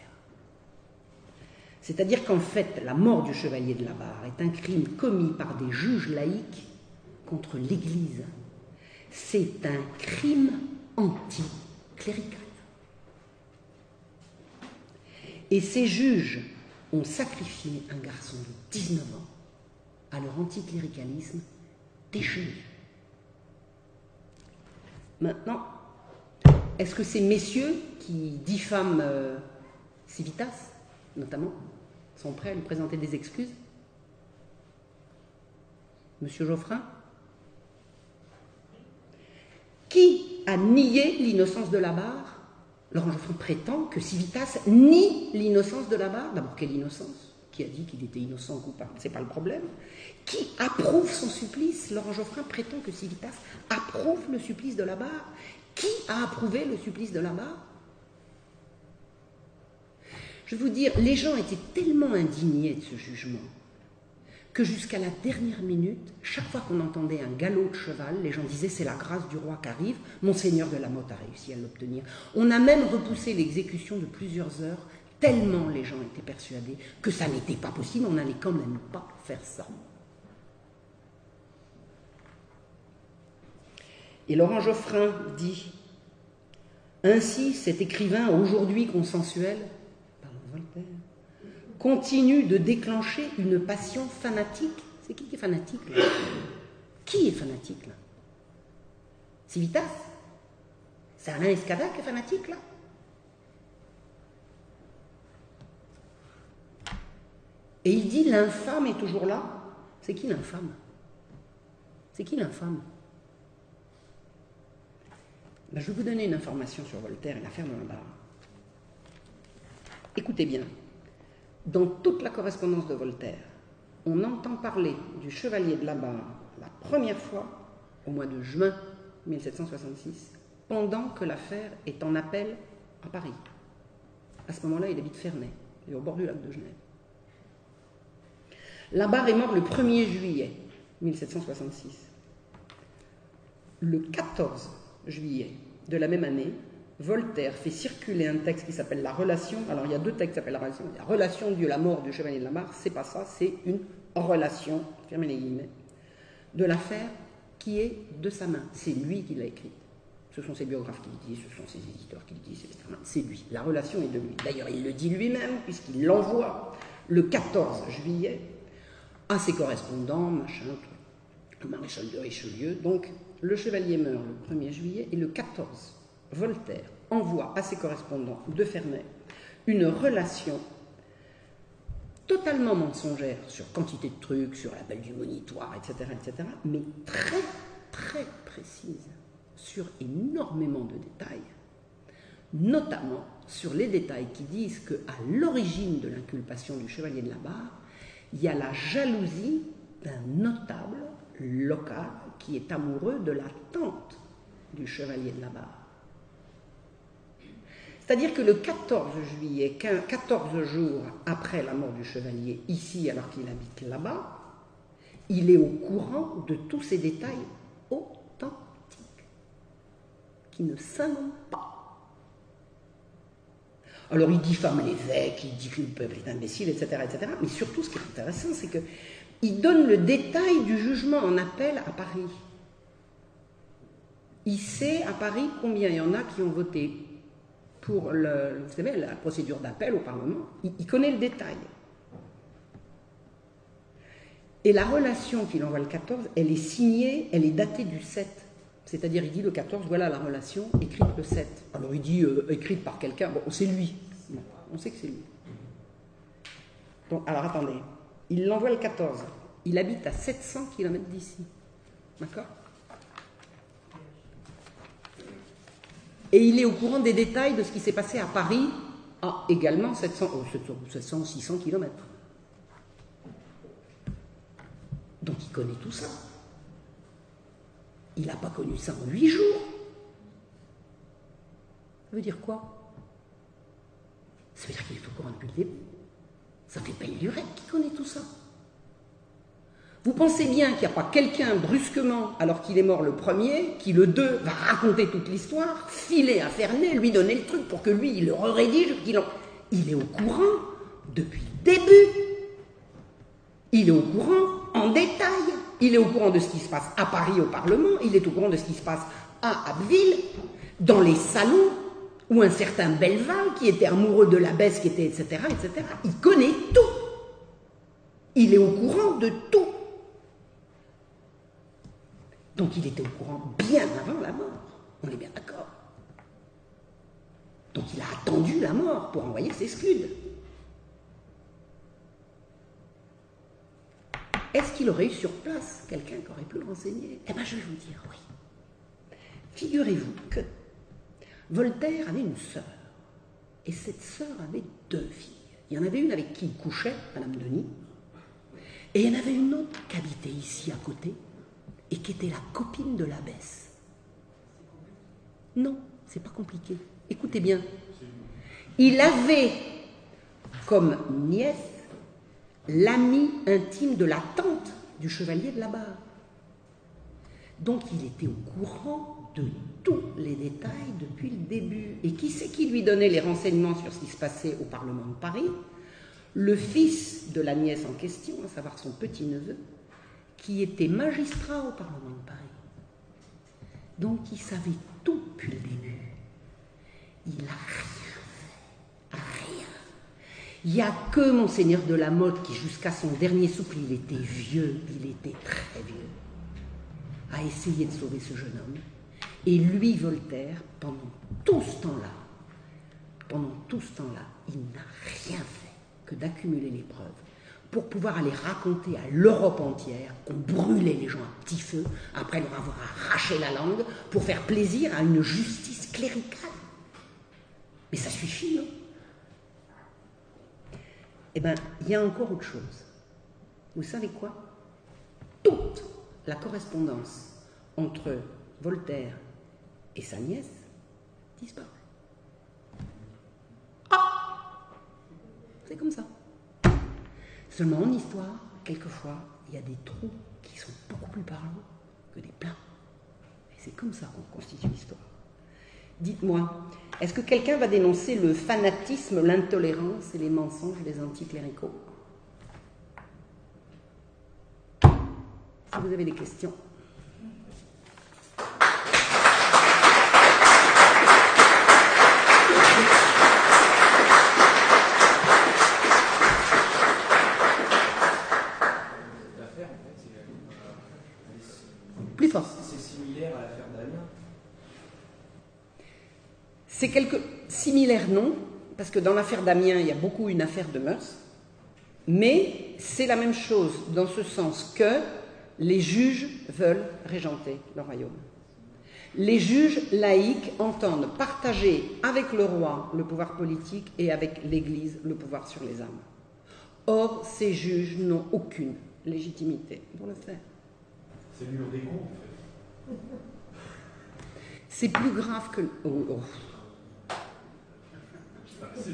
C'est-à-dire qu'en fait, la mort du chevalier de la barre est un crime commis par des juges laïcs contre l'Église. C'est un crime anticlérical. Et ces juges ont sacrifié un garçon de 19 ans à leur anticléricalisme déchu. Maintenant, est-ce que ces messieurs qui diffament euh, Civitas, notamment, sont prêts à lui présenter des excuses? Monsieur Geoffrin? Qui a nié l'innocence de la barre? Laurent Geoffrin prétend que Civitas nie l'innocence de la barre. D'abord, quelle innocence? Qui a dit qu'il était innocent ou coupable C'est pas le problème. Qui approuve son supplice? Laurent Geoffrin prétend que Civitas approuve le supplice de la barre. Qui a approuvé le supplice de la barre je veux vous dire, les gens étaient tellement indignés de ce jugement que jusqu'à la dernière minute, chaque fois qu'on entendait un galop de cheval, les gens disaient c'est la grâce du roi qui arrive, monseigneur de la Motte a réussi à l'obtenir. On a même repoussé l'exécution de plusieurs heures, tellement les gens étaient persuadés que ça n'était pas possible, on n'allait quand même pas faire ça. Et Laurent Geoffrin dit Ainsi, cet écrivain aujourd'hui consensuel Voltaire, continue de déclencher une passion fanatique. C'est qui qui est fanatique là Qui est fanatique là Civitas C'est Alain Escada qui est fanatique là Et il dit l'infâme est toujours là. C'est qui l'infâme C'est qui l'infâme ben, Je vais vous donner une information sur Voltaire et l'affaire de la barre. Écoutez bien, dans toute la correspondance de Voltaire, on entend parler du chevalier de la barre la première fois au mois de juin 1766, pendant que l'affaire est en appel à Paris. À ce moment-là, il habite Ferney, et au bord du lac de Genève. La barre est mort le 1er juillet 1766. Le 14 juillet de la même année, Voltaire fait circuler un texte qui s'appelle La Relation. Alors il y a deux textes qui s'appellent La Relation. La Relation de la mort du chevalier de la Marre, c'est pas ça, c'est une relation, fermez les guillemets, de l'affaire qui est de sa main. C'est lui qui l'a écrite. Ce sont ses biographes qui le disent, ce sont ses éditeurs qui le disent, C'est lui. La relation est de lui. D'ailleurs, il le dit lui-même, puisqu'il l'envoie le 14 juillet à ses correspondants, machin, le maréchal de Richelieu. Donc, le chevalier meurt le 1er juillet et le 14 Voltaire envoie à ses correspondants de Ferney une relation totalement mensongère sur quantité de trucs, sur l'appel du monitoire, etc., etc., mais très, très précise sur énormément de détails, notamment sur les détails qui disent qu'à l'origine de l'inculpation du chevalier de la barre, il y a la jalousie d'un notable local qui est amoureux de la tante du chevalier de la barre. C'est-à-dire que le 14 juillet, 14 jours après la mort du chevalier, ici alors qu'il habite là-bas, il est au courant de tous ces détails authentiques qui ne s'annoncent pas. Alors il diffame l'évêque, il dit que le peuple est imbécile, etc., etc. Mais surtout, ce qui est intéressant, c'est qu'il donne le détail du jugement en appel à Paris. Il sait à Paris combien il y en a qui ont voté pour le, vous savez, la procédure d'appel au Parlement. Il, connaît le détail. Et la relation qu'il envoie le 14, elle est signée, elle est datée du 7. C'est-à-dire, il dit le 14, voilà la relation écrite le 7. Alors il dit euh, écrite par quelqu'un, bon, c'est lui. on sait que c'est lui. Donc, alors attendez, il l'envoie le 14. Il habite à 700 km d'ici. D'accord? Et il est au courant des détails de ce qui s'est passé à Paris à également 700, 700 600 km. Donc il connaît tout ça. Il n'a pas connu ça en huit jours. Ça veut dire quoi? Ça veut dire qu'il est au courant depuis le début. Ça fait pas une rêve qui connaît tout ça. Vous pensez bien qu'il n'y a pas quelqu'un brusquement, alors qu'il est mort le premier, qui le deux va raconter toute l'histoire, filer à Fernet, lui donner le truc pour que lui, il le rédige, qu'il en... Il est au courant depuis le début. Il est au courant en détail. Il est au courant de ce qui se passe à Paris au Parlement, il est au courant de ce qui se passe à Abbeville, dans les salons, où un certain Belval, qui était amoureux de la baisse, qui était, etc., etc., il connaît tout. Il est au courant de tout. Donc il était au courant bien avant la mort. On est bien d'accord. Donc il a attendu la mort pour envoyer ses scuds. Est-ce qu'il aurait eu sur place quelqu'un qui aurait pu le renseigner? Eh bien, je vais vous dire oui. Figurez-vous que Voltaire avait une sœur, et cette sœur avait deux filles. Il y en avait une avec qui il couchait, Madame Denis, et il y en avait une autre qui habitait ici à côté, et qui était la copine de l'abbesse. Non, c'est pas compliqué. Écoutez bien. Il avait comme nièce l'ami intime de la tante du chevalier de la barre. Donc il était au courant de tous les détails depuis le début. Et qui c'est qui lui donnait les renseignements sur ce qui se passait au Parlement de Paris? Le fils de la nièce en question, à savoir son petit-neveu, qui était magistrat au Parlement de Paris. Donc il savait tout depuis le. Il n'a rien fait. Rien. Il n'y a que Monseigneur de la Motte qui, jusqu'à son dernier souffle, il était vieux, il était très vieux, a essayé de sauver ce jeune homme. Et lui, Voltaire, pendant tout ce temps-là, pendant tout ce temps-là, il n'a rien fait que d'accumuler les preuves pour pouvoir aller raconter à l'Europe entière qu'on brûlait les gens à petit feu après leur avoir arraché la langue pour faire plaisir à une justice cléricale. Mais ça suffit, non Eh bien, il y a encore autre chose. Vous savez quoi? Toute la correspondance entre Voltaire et sa nièce disparaît. Ah C'est comme ça. Seulement en histoire, quelquefois, il y a des trous qui sont beaucoup plus parlants que des pleins. Et c'est comme ça qu'on constitue l'histoire. Dites-moi, est-ce que quelqu'un va dénoncer le fanatisme, l'intolérance et les mensonges des anticléricaux? Si vous avez des questions. C'est quelque similaire, non, parce que dans l'affaire Damien, il y a beaucoup une affaire de mœurs, mais c'est la même chose dans ce sens que les juges veulent régenter le royaume. Les juges laïcs entendent partager avec le roi le pouvoir politique et avec l'Église le pouvoir sur les âmes. Or, ces juges n'ont aucune légitimité pour le faire. C'est le mur des cons, en fait. C'est plus grave que. oh, oh.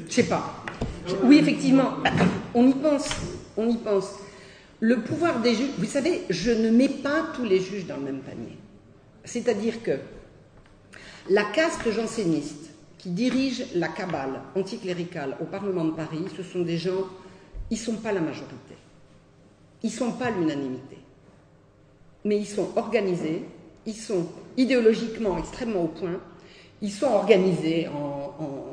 Je sais pas. Oui, effectivement, on y pense. On y pense. Le pouvoir des juges, vous savez, je ne mets pas tous les juges dans le même panier. C'est-à-dire que la caste janséniste qui dirige la cabale anticléricale au Parlement de Paris, ce sont des gens, ils ne sont pas la majorité. Ils ne sont pas l'unanimité. Mais ils sont organisés, ils sont idéologiquement extrêmement au point, ils sont organisés en, en,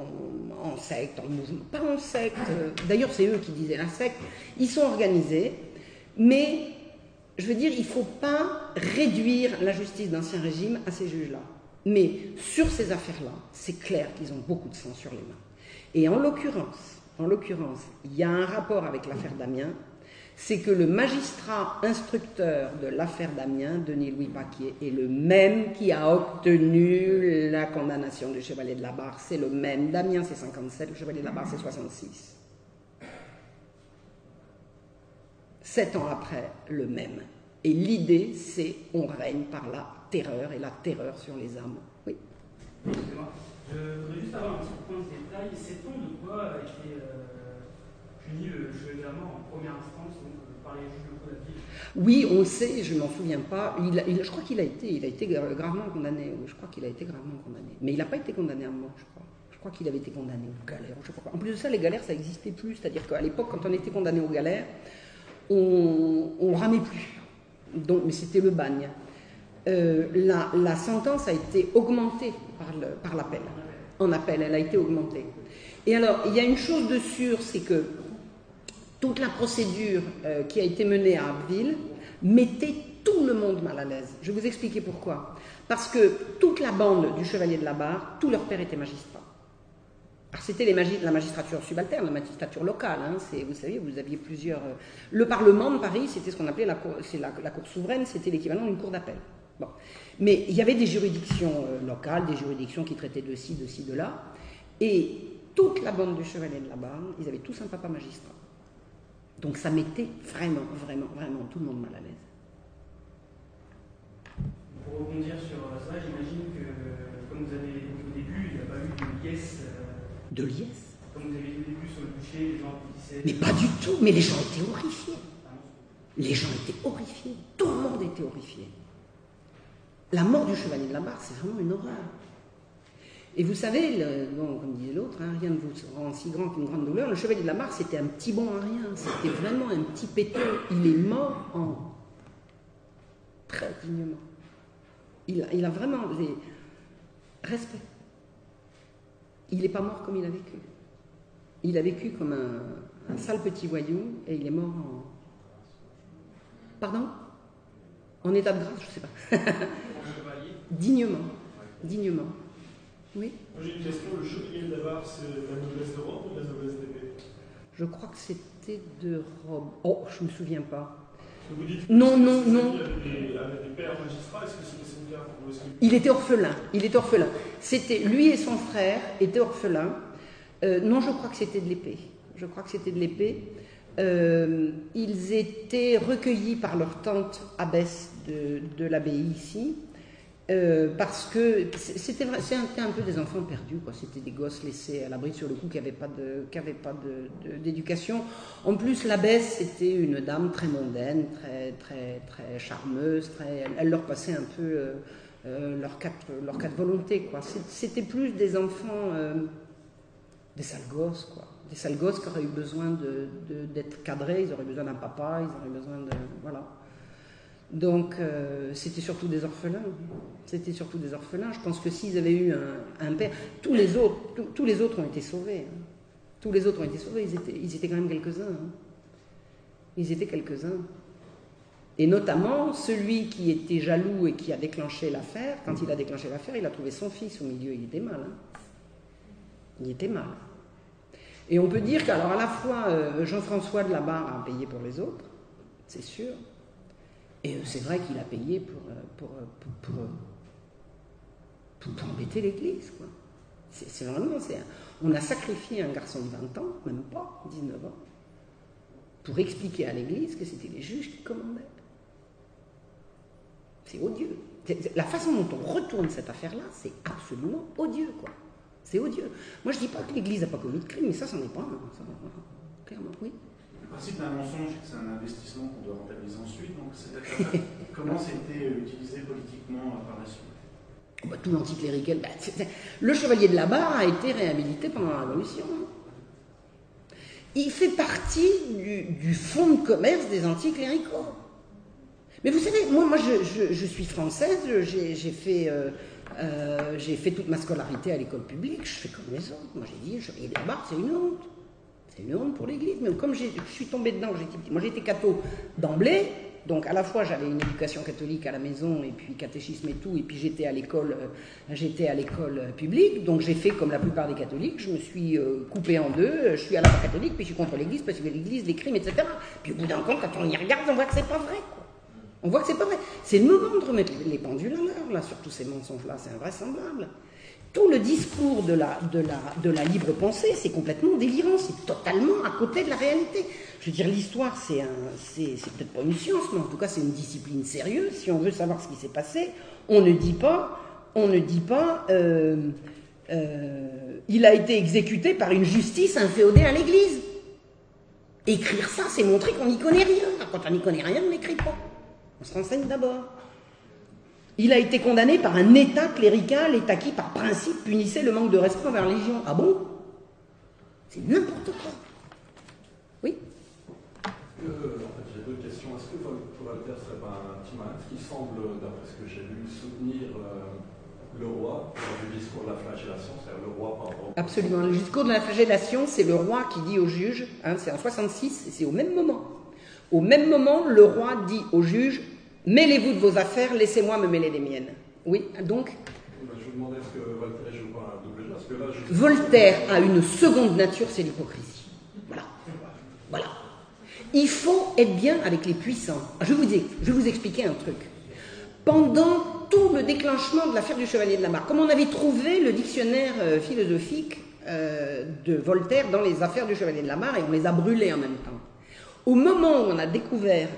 en secte, en mouvement, pas en secte, euh, d'ailleurs c'est eux qui disaient la secte, ils sont organisés, mais je veux dire, il ne faut pas réduire la justice d'Ancien Régime à ces juges-là. Mais sur ces affaires-là, c'est clair qu'ils ont beaucoup de sang sur les mains. Et en l'occurrence, en l'occurrence, il y a un rapport avec l'affaire Damien, c'est que le magistrat instructeur de l'affaire Damien, Denis-Louis Paquier, est le même qui a obtenu la condamnation du chevalier de la Barre. C'est le même. Damien, c'est 57, le chevalier de la Barre, c'est 66. Sept ans après, le même. Et l'idée, c'est on règne par la terreur et la terreur sur les âmes. Oui. Excusez-moi. Je voudrais juste avoir un détail. Oui, on sait, je ne m'en souviens pas. Je crois qu'il a été, il a été gravement condamné. Je crois qu'il a été gravement condamné. Mais il n'a pas été condamné à mort, je crois. Je crois qu'il avait été condamné aux galères. En plus de ça, les galères, ça n'existait plus. C'est-à-dire qu'à l'époque, quand on était condamné aux galères, on ne ramait plus. Mais c'était le bagne. Euh, la, sentence a été augmentée par l'appel. En appel, elle a été augmentée. Et alors, il y a une chose de sûre, c'est que toute la procédure euh, qui a été menée à Abbeville mettait tout le monde mal à l'aise. Je vais vous expliquer pourquoi. Parce que toute la bande du Chevalier de la Barre, tout leur père était magistrat. Alors c'était la magistrature subalterne, la magistrature locale. Hein, vous savez, vous aviez plusieurs. Euh, le Parlement de Paris, c'était ce qu'on appelait la cour, souveraine, c'était l'équivalent d'une cour d'appel. Mais il y avait des juridictions euh, locales, des juridictions qui traitaient de ci, de ci, de là. Et toute la bande du Chevalier de la Barre, ils avaient tous un papa magistrat. Donc ça mettait vraiment, vraiment, vraiment tout le monde mal à l'aise. Pour rebondir sur ça, j'imagine que, comme vous avez dit au début, il n'y a pas eu de liesse. Euh, de liesse Comme vous avez dit au début sur le bûcher, les gens disaient. Mais pas du tout, mais les gens étaient horrifiés. Les gens étaient horrifiés. Tout le monde était horrifié. La mort du chevalier de la barre, c'est vraiment une horreur. Et vous savez, bon, comme disait l'autre, hein, rien ne vous rend si grand qu'une grande douleur. Le chevalier de la barre, c'était un petit bon à rien. C'était vraiment un petit péteux. Il est mort en très dignement. Il a, vraiment des respect. Il n'est pas mort comme il a vécu. Il a vécu comme un, un sale petit voyou et il est mort en. Pardon? En état de grâce, je ne sais pas. dignement. Dignement. Oui J'ai une question. Le chevalier barre, c'est la noblesse de robe ou la noblesse d'épée Je crois que c'était de robe. Oh, je ne me souviens pas. Vous dites non, non, non. Il avait des, pères magistrats, est-ce que c'est le cas que... Il était orphelin. Il était orphelin. C'était lui et son frère étaient orphelins. Euh, non, je crois que c'était de l'épée. Je crois que c'était de l'épée. Euh, ils étaient recueillis par leur tante abbesse de, de l'abbaye ici. Euh, parce que c'était un, peu des enfants perdus, quoi. C'était des gosses laissés à l'abri sur le coup qui n'avaient pas d'éducation. En plus, l'abbesse c'était une dame très mondaine, très très charmeuse. Elle, leur passait un peu euh, euh, quatre leur quatre volontés, quoi. C'était plus des enfants, euh, des sales gosses, quoi. Des sales gosses qui auraient eu besoin d'être cadrés. Ils auraient besoin d'un papa, ils auraient besoin de voilà. Donc, c'était surtout des orphelins. C'était surtout des orphelins. Je pense que s'ils avaient eu un, père, tous les autres, tous, les autres ont été sauvés. Hein. Tous les autres ont été sauvés. Ils étaient, ils étaient quand même quelques-uns. Hein. Ils étaient quelques-uns. Et notamment celui qui était jaloux et qui a déclenché l'affaire. Quand il a déclenché l'affaire, il a trouvé son fils au milieu. Il était mal. Hein. Il était mal. Et on peut dire qu'alors à la fois euh, Jean-François de la Barre a payé pour les autres, c'est sûr. Et c'est vrai qu'il a payé pour, pour, pour, pour, pour, pour embêter l'Église, quoi. C'est vraiment, on a sacrifié un garçon de 20 ans, même pas, 19 ans, pour expliquer à l'Église que c'était les juges qui commandaient. C'est odieux. La façon dont on retourne cette affaire-là, c'est absolument odieux, quoi. C'est odieux. Moi, je dis pas que l'Église n'a pas commis de crime, mais ça, c'en est pas un. ça, clairement, oui. Le principe d'un mensonge, c'est un investissement qu'on doit rentabiliser ensuite. Donc, cette affaire, comment c'était utilisé politiquement euh, par la suite? Tout l'anticlérical. bah, le chevalier de la barre a été réhabilité pendant la Révolution. hein. Il fait partie du, du fonds de commerce des anticléricaux. Mais vous savez, moi, je, suis française, j'ai j'ai fait, euh, euh, j'ai fait toute ma scolarité à l'école publique, je fais comme les autres. Moi j'ai dit, chevalier de la barre, c'est une honte. C'est une honte pour l'Église. Mais comme je suis tombée dedans. Moi j'étais catho d'emblée, donc à la fois j'avais une éducation catholique à la maison et puis catéchisme et tout, et puis j'étais à l'école, euh, j'étais à l'école euh, publique, donc j'ai fait comme la plupart des catholiques, je me suis euh, coupée en deux, je suis à la fois catholique, puis je suis contre l'Église parce que l'Église, les crimes, etc. Puis au bout d'un compte, quand on y regarde, on voit que c'est pas vrai. Quoi. On voit que c'est pas vrai. C'est le moment de remettre les pendules à l'heure, là, sur tous ces mensonges-là, c'est invraisemblable. Tout le discours de la, libre pensée, c'est complètement délirant, c'est totalement à côté de la réalité. Je veux dire, l'histoire, c'est peut-être pas une science, mais en tout cas, c'est une discipline sérieuse. Si on veut savoir ce qui s'est passé, on ne dit pas, on ne dit pas, euh, euh, il a été exécuté par une justice inféodée à l'Église. Écrire ça, c'est montrer qu'on n'y connaît rien. Quand on n'y connaît rien, on n'écrit pas. On se renseigne d'abord. Il a été condamné par un État clérical, État qui, par principe, punissait le manque de respect envers la religion. Ah bon? C'est n'importe quoi. Oui? Euh, en fait, j'ai deux questions. Est-ce que Vol- Voltaire serait pas un petit malin? Qui semble, d'après ce que j'ai lu, soutenir euh, le roi dans le discours de la flagellation, c'est-à-dire le roi par rapport au- Absolument. Le discours de la flagellation, c'est le roi qui dit au juge, hein, c'est en 66, et c'est au même moment. Au même moment, le roi dit au juge Mêlez-vous de vos affaires, laissez-moi me mêler des miennes. Oui, donc, Je vous demandais est-ce que Voltaire joue pas un double jeu Parce que là, je... Voltaire a une seconde nature, c'est l'hypocrisie. Voilà. Voilà. Il faut être bien avec les puissants. Je vais vous, je vais vous expliquer un truc. Pendant tout le déclenchement de l'affaire du Chevalier de la Marque, comme on avait trouvé le dictionnaire euh, philosophique euh, de Voltaire dans les affaires du Chevalier de la Marque et on les a brûlés en même temps. Au moment où on a découvert,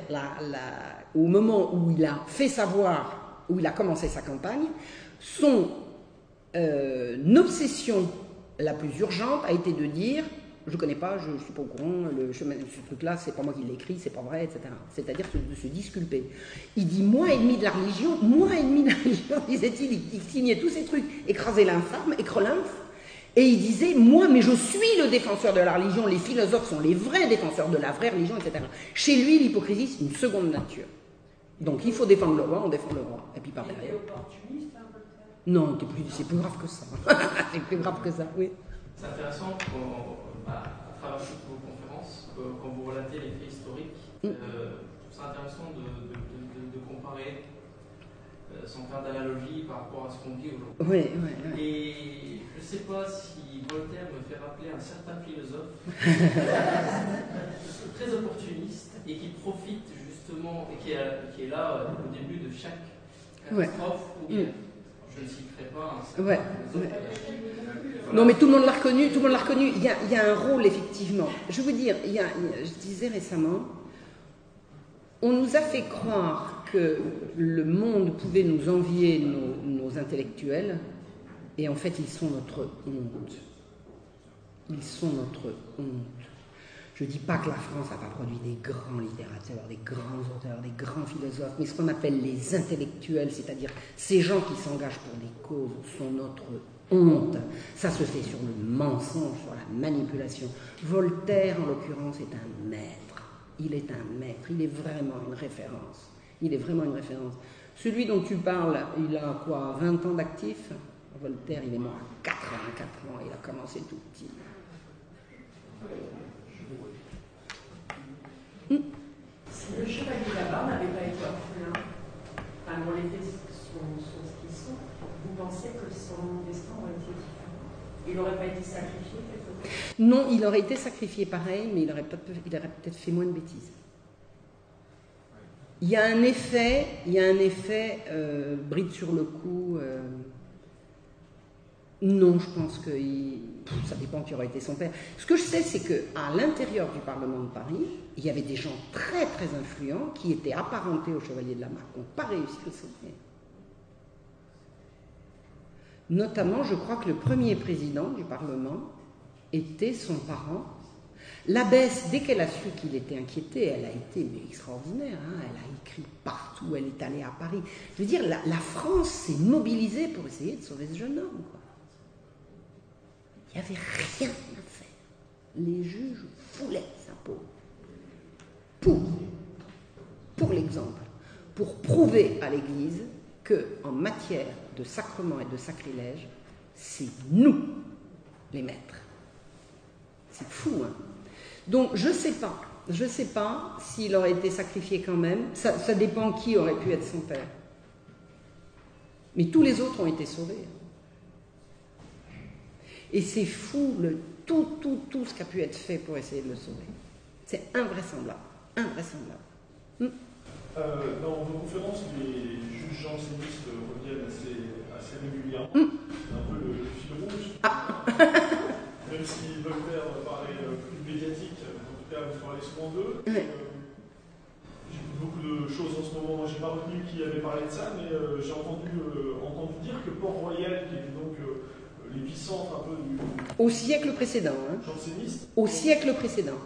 au moment où il a fait savoir, où il a commencé sa campagne, son euh, obsession la plus urgente a été de dire je ne connais pas, je ne suis pas au courant, ce truc-là, c'est pas moi qui l'ai écrit, c'est pas vrai, etc. C'est-à-dire de se disculper. Il dit moi ennemi de la religion, moi ennemi de la religion, disait-il, il, signait tous ces trucs, écraser l'infâme, écrelinf, et il disait moi, mais je suis le défenseur de la religion, les philosophes sont les vrais défenseurs de la vraie religion, etc. Chez lui, l'hypocrisie, c'est une seconde nature. Donc il faut défendre le roi, on défend le roi, et puis par Il était derrière. opportuniste, un peu peut-être? Non, c'est plus, grave que ça. c'est plus grave que ça, oui. C'est intéressant quand, bah, à travers toutes vos conférences, quand vous relatez les faits historiques, Mm. euh, je trouve ça intéressant de, de- de- de- de comparer, euh, sans faire d'analogie par rapport à ce qu'on vit aujourd'hui. Oui, oui, oui. Et sais pas si Voltaire me fait rappeler un certain philosophe très opportuniste et qui profite justement, et qui est, qui est là euh, au début de chaque catastrophe ou guerre. Je ne citerai pas un certain Ouais, philosophe, ouais. euh, Non, mais tout le monde l'a reconnu, tout le monde l'a reconnu. Il y, a, il y a un rôle, effectivement. Je veux dire, il y a, il y a- je disais récemment, on nous a fait croire que le monde pouvait nous envier nos, nos intellectuels, et en fait, ils sont notre honte. Ils sont notre honte. Je ne dis pas que la France n'a pas produit des grands littérateurs, des grands auteurs, des grands philosophes, mais ce qu'on appelle les intellectuels, c'est-à-dire ces gens qui s'engagent pour des causes, sont notre honte. Ça se fait sur le mensonge, sur la manipulation. Voltaire, en l'occurrence, est un maître. Il est un maître. Il est vraiment une référence. Il est vraiment une référence. Celui dont tu parles, il a quoi 20 ans d'actif Voltaire, il est mort à 84 ans. Il a commencé tout petit. Si le chevalier là-bas n'avait pas été orphelin, enfin, dont les faits sont, sont ce qu'ils sont, vous pensez que son destin aurait été différent? Il n'aurait pas été sacrifié Non, il aurait été sacrifié pareil, mais il aurait aurait peut-être fait moins de bêtises. Il y a un effet, il y a un effet euh, bride sur le cou. euh, Non, je pense que ça dépend qui aurait été son père. Ce que je sais, c'est qu'à l'intérieur du Parlement de Paris, il y avait des gens très très influents qui étaient apparentés au Chevalier de la Marque, qui n'ont pas réussi à le sauver. Notamment, je crois que le premier président du Parlement était son parent. L'abbesse, dès qu'elle a su qu'il était inquiété, elle a été extraordinaire. Hein. elle a écrit partout, elle est allée à Paris. Je veux dire, la, France s'est mobilisée pour essayer de sauver ce jeune homme. Il n'y avait rien à faire. Les juges foulaient sa peau. Pour, l'exemple, pour prouver à l'Église que, en matière de sacrement et de sacrilège, c'est nous les maîtres. C'est fou, hein Donc, je ne sais pas. Je ne sais pas s'il aurait été sacrifié quand même. Ça dépend qui aurait pu être son père. Mais tous les autres ont été sauvés. Et c'est fou le, tout, tout, tout ce qui a pu être fait pour essayer de le sauver. C'est invraisemblable. Invraisemblable. Hmm. Euh, dans vos conférences, les juges jansénistes reviennent assez, assez régulièrement. Hmm. C'est un peu le, fil rouge. Ah. Même si Voltaire paraît euh, plus médiatique, en tout cas, vous parlez souvent d'eux. Euh, j'ai beaucoup de choses en ce moment. J'ai pas retenu qui avait parlé de ça, mais j'ai entendu, entendu dire que Port-Royal, qui est donc l'épicentre un peu du. Au siècle précédent. Hein. Au siècle précédent.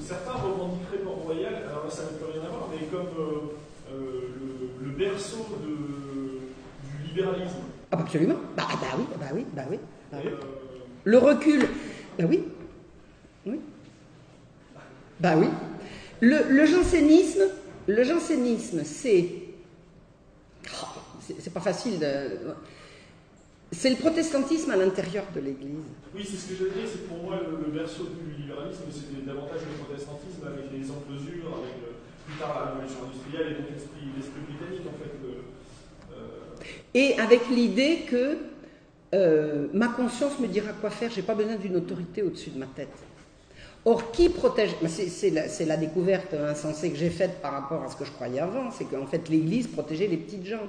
certains revendiqueraient Port-Royal, alors là ça n'a plus rien à voir, mais comme euh, euh, le, berceau de, du libéralisme. Ah, absolument. Bah, bah, oui, bah oui, bah oui. Bah oui. Euh, le recul. Bah oui. Oui. Bah oui. Le, le jansénisme, le jansénisme, c'est. Oh, c'est pas facile de. C'est le protestantisme à l'intérieur de l'Église. Oui, c'est ce que je dire, c'est pour moi le, berceau du libéralisme, c'était davantage le protestantisme avec les enclosures, avec euh, plus tard la révolution industrielle et donc l'esprit britannique en fait. Euh, et avec l'idée que euh, ma conscience me dira quoi faire, j'ai pas besoin d'une autorité au-dessus de ma tête. Or, qui protège C'est la, la, découverte insensée que j'ai faite par rapport à ce que je croyais avant, c'est qu'en fait l'Église protégeait les petites gens.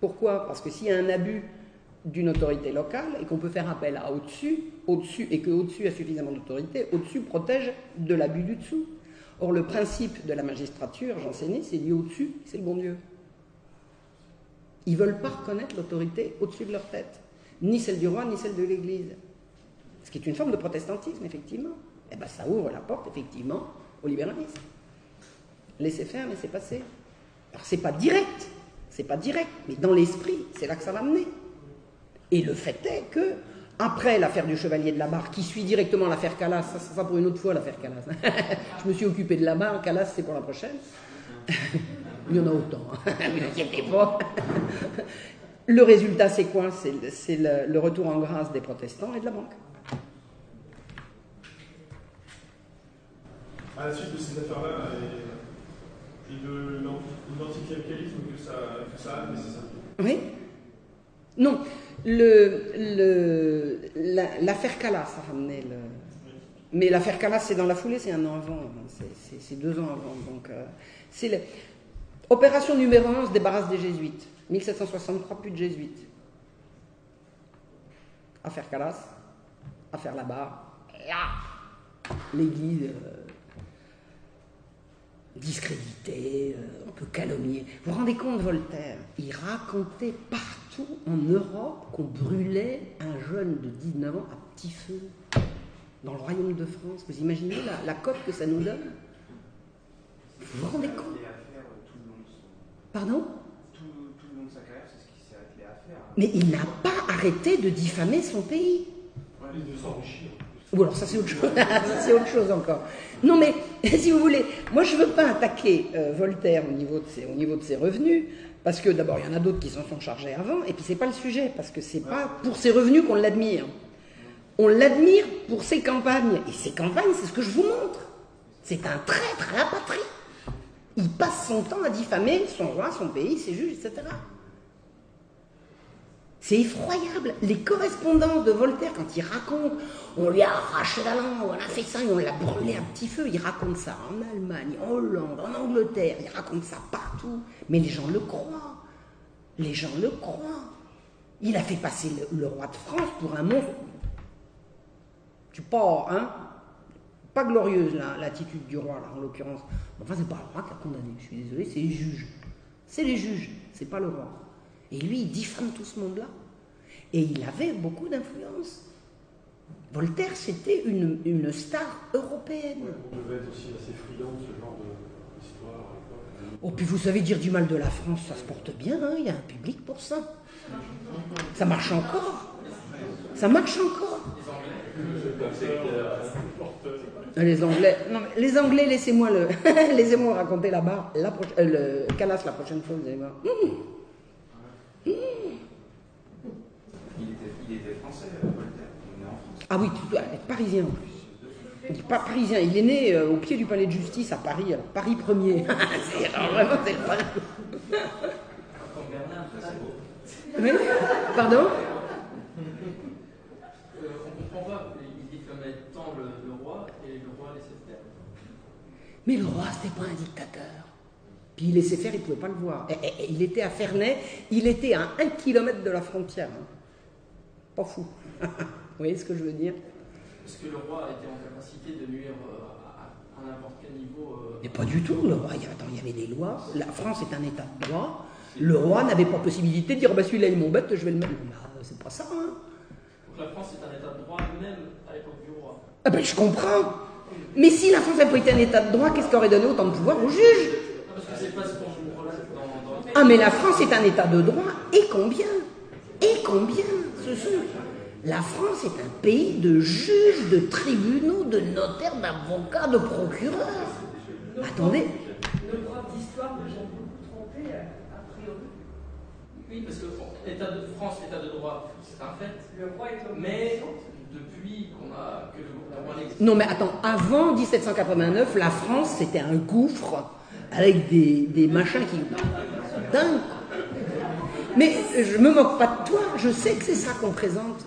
Pourquoi? Parce que s'il y a un abus d'une autorité locale et qu'on peut faire appel à au-dessus, au-dessus, et que au-dessus a suffisamment d'autorité, au-dessus protège de l'abus du dessous. Or, le principe de la magistrature, j'enseignais, c'est lié au-dessus, c'est le bon Dieu. Ils veulent pas reconnaître l'autorité au-dessus de leur tête, ni celle du roi, ni celle de l'Église. Ce qui est une forme de protestantisme, effectivement. Eh bien, ça ouvre la porte, effectivement, au libéralisme. Laissez faire, laissez passer. Alors, c'est pas direct, c'est pas direct, mais dans l'esprit, c'est là que ça va mener. Et le fait est que, après l'affaire du Chevalier de la Barre, qui suit directement l'affaire Calas, ça sera pour une autre fois l'affaire Calas. Je me suis occupé de la Barre, Calas c'est pour la prochaine. Il y en a autant, hein. ne inquiétez pas. Le résultat, c'est quoi? C'est le, retour en grâce des protestants et de la banque. À la suite de ces affaires-là et, de l'anticléricalisme que ça, que ça a, c'est ça Oui. Non, le, l'affaire Calas a ramené le. Mais l'affaire Calas, c'est dans la foulée, c'est un an avant, c'est, deux ans avant. Donc, euh, c'est Opération numéro 1, se débarrasse des jésuites. 1763, plus de jésuites. Affaire Calas, affaire là-bas, là, l'église. Euh, discrédité, euh, on peut calomnier. Vous vous rendez compte, Voltaire Il racontait partout en Europe qu'on brûlait un jeune de 19 ans à petit feu dans le royaume de France. Vous imaginez la, la cote que ça nous donne? Vous vous rendez compte? Pardon? Tout, le long de sa carrière, c'est ce qu'il s'est attelé à faire. Mais il n'a pas arrêté de diffamer son pays. Ouais, de s'enrichir. Ou alors ça c'est autre chose, encore. Non mais si vous voulez, moi je ne veux pas attaquer euh, Voltaire au niveau, de ses, revenus, parce que d'abord il y en a d'autres qui s'en sont chargés avant, et puis c'est pas le sujet, parce que c'est pas pour ses revenus qu'on l'admire. On l'admire pour ses campagnes, et ses campagnes c'est ce que je vous montre. C'est un traître patrie. Il passe son temps à diffamer son roi, son pays, ses juges, etc. C'est effroyable. Les correspondances de Voltaire, quand il raconte, on lui a arraché la langue, on a fait ça on l'a brûlé à petit feu, il raconte ça en Allemagne, en Hollande, en Angleterre, il raconte ça partout. Mais les gens le croient. Les gens le croient. Il a fait passer le, roi de France pour un monstre. Tu pas, hein Pas glorieuse l'attitude du roi, là, en l'occurrence. Enfin, c'est pas le roi qui a condamné, je suis désolé, c'est les juges. C'est les juges, c'est pas le roi. Et lui, il diffame tout ce monde-là. Et il avait beaucoup d'influence. Voltaire, c'était une, une star européenne. On devait être aussi assez friand de ce genre d'histoire à l'époque. Oh, puis vous savez dire du mal de la France, ça se porte bien, hein, il y a un public pour ça. Ça marche encore. Ça marche encore. Les Anglais, non, mais les Anglais, laissez-moi le, laissez-moi raconter là-bas, la proche- euh, le Calas la prochaine fois, vous allez voir. Mmh. Il était, il était français, euh, Voltaire. Il est né en France. Ah oui, tu dois être parisien en plus. Il est pas parisien, il est né euh, au pied du palais de justice à Paris, alors Paris premier. C'est- alors vraiment, c'est le Paris. Comme Bernard, ça, c'est beau. Oui Pardon? Euh, on comprend pas, il étant le, le roi et le roi laissait faire. Mais le roi, c'était pas un dictateur. Puis il laissait faire, il pouvait pas le voir. Et- et- et il était à Ferney, il était à un kilomètre de la frontière. hein. Pas fou. Vous voyez ce que je veux dire? Parce que le roi était en capacité de nuire euh, à, à n'importe quel niveau. euh, Mais pas du tout. Le roi, il y, a- attends, il y avait des lois. La France est un état de droit. Le roi n'avait pas possibilité de dire bah, celui-là il m'embête, je vais le mettre. Bah, c'est pas ça. Hein. Donc la France est un état de droit même à l'époque du roi. Ah ben je comprends. Mais si la France n'avait pas été un état de droit, qu'est-ce qui aurait donné autant de pouvoir aux juges Ah mais la France est un état de droit. Et combien? Et combien? Ce sont La France est un pays de juges, de tribunaux, de notaires, d'avocats, de procureurs. Attendez. Nos profs d'histoire nous ont beaucoup trompés, euh, a priori. Oui, parce que l'état de France, l'état de droit, c'est un fait. Le roi est l'homme Mais depuis qu'on a que le le roi n'existe Non mais attends, avant 1789, la France c'était un gouffre avec des, des machins qui... Dingue Mais je me moque pas de toi, je sais que c'est ça qu'on présente.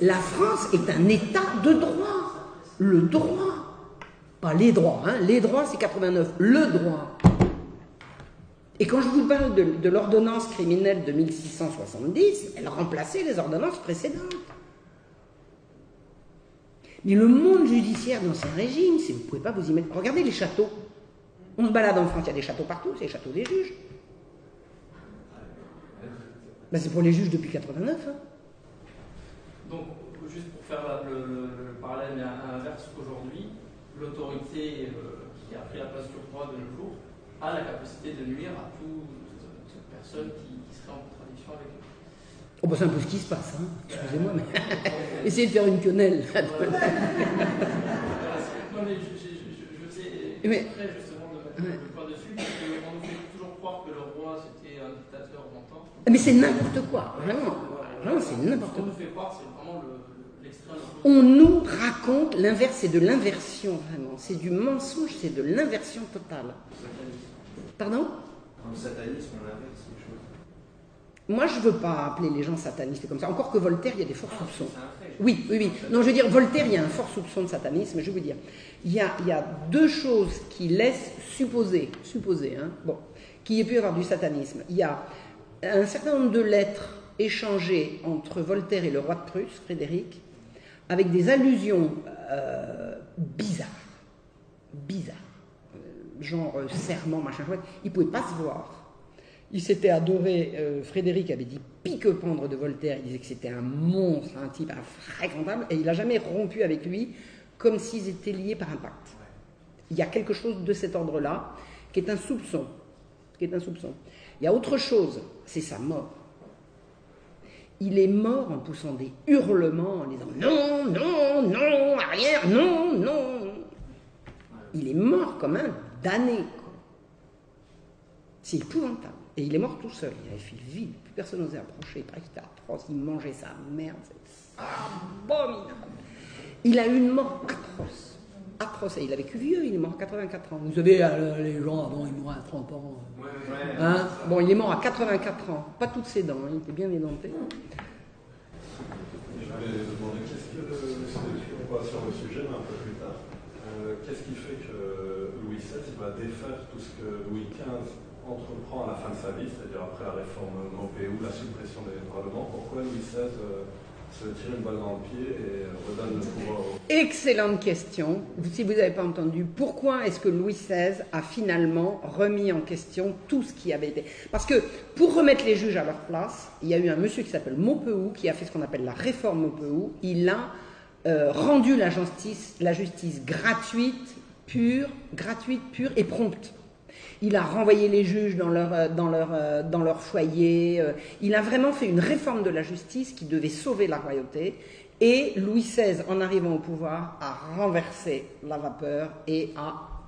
La France est un état de droit. Le droit. Pas les droits, hein. les droits c'est 89, le droit. Et quand je vous parle de, de l'ordonnance criminelle de 1670, elle remplaçait les ordonnances précédentes. Mais le monde judiciaire d'Ancien Régime, si vous ne pouvez pas vous y mettre. Regardez les châteaux. On se balade en France, il y a des châteaux partout, c'est les châteaux des juges. Ben, c'est pour les juges depuis 89. hein. Donc, juste pour faire la- le, le- le parallèle mais à l'inverse, aujourd'hui, l'autorité euh, qui a pris la place du roi de nos jours a la capacité de nuire à toute, toute personne qui, qui serait en contradiction avec lui. Oh, ben, c'est un peu ce qui se passe, hein. excusez-moi, mais essayez de faire une quenelle. Voilà, non, mais je, je, je, je sais Mais- dessus, qu'on nous fait toujours croire que le roi c'était un dictateur longtemps. Mais c'est n'importe quoi, vraiment. Vraiment, c'est n'importe Ce qu'on quoi. nous fait croire, c'est vraiment le- le- l'extrême. On nous raconte l'inverse, c'est de l'inversion, vraiment. C'est du mensonge, c'est de l'inversion totale. Pardon? Dans le satanisme, on inverse les choses. Moi, je veux pas appeler les gens satanistes comme ça. Encore que Voltaire, il y a des forts soupçons. C'est un fait. Oui, oui, oui. Non, je veux dire, Voltaire, il y a un fort soupçon de satanisme. Je vais vous dire, il y a, deux choses qui laissent supposer, supposer, hein, bon, qu'il y ait pu y avoir du satanisme. Il y a un certain nombre de lettres échangées entre Voltaire et le roi de Prusse, Frédéric, avec des allusions euh, bizarres, bizarres, Euh, genre euh, serment, machin chouette. Ils ne pouvaient pas se voir. Il s'était adoré, euh, Frédéric avait dit pique-pendre de Voltaire, il disait que c'était un monstre, un type infréquentable, et il n'a jamais rompu avec lui comme s'ils étaient liés par un pacte. Il y a quelque chose de cet ordre-là qui est un soupçon. Qui est un soupçon. Il y a autre chose, c'est sa mort. Il est mort en poussant des hurlements, en disant non, non, non, arrière, non, non. Il est mort comme un damné. C'est épouvantable. Et il est mort tout seul. Il avait fait vide. Personne n'osait approcher. Il paraît que c'était atroce. Il mangeait sa merde. C'est abominable. Il a eu une mort atroce. Atroce. Et il a vécu vieux. Il est mort à 84 ans. Vous savez, euh, les gens avant, ils mouraient à 30 ans. Ouais, ouais. Hein bon, il est mort à 84 ans. Pas toutes ses dents. hein. Il était bien édenté. Je vais demander qu'est-ce que, on va sur le sujet mais un peu plus tard, Euh, qu'est-ce qui fait que Louis XVI va défaire tout ce que Louis XV entreprend à la fin de sa vie, c'est-à-dire après la réforme la suppression des parlements, pourquoi Louis XVI euh, se tire une balle dans le pied et redonne le pouvoir au... Excellente question. Si vous n'avez pas entendu, pourquoi est-ce que Louis XVI a finalement remis en question tout ce qui avait été? Parce que pour remettre les juges à leur place, il y a eu un monsieur qui s'appelle Maupeou qui a fait ce qu'on appelle la réforme Maupeou. Il a euh, rendu la justice, la justice gratuite, pure, gratuite, pure et prompte. Il a renvoyé les juges dans leur, euh, euh, dans leur foyer. euh, Il a vraiment fait une réforme de la justice qui devait sauver la royauté. Et Louis XVI, en arrivant au pouvoir, a renversé la vapeur et a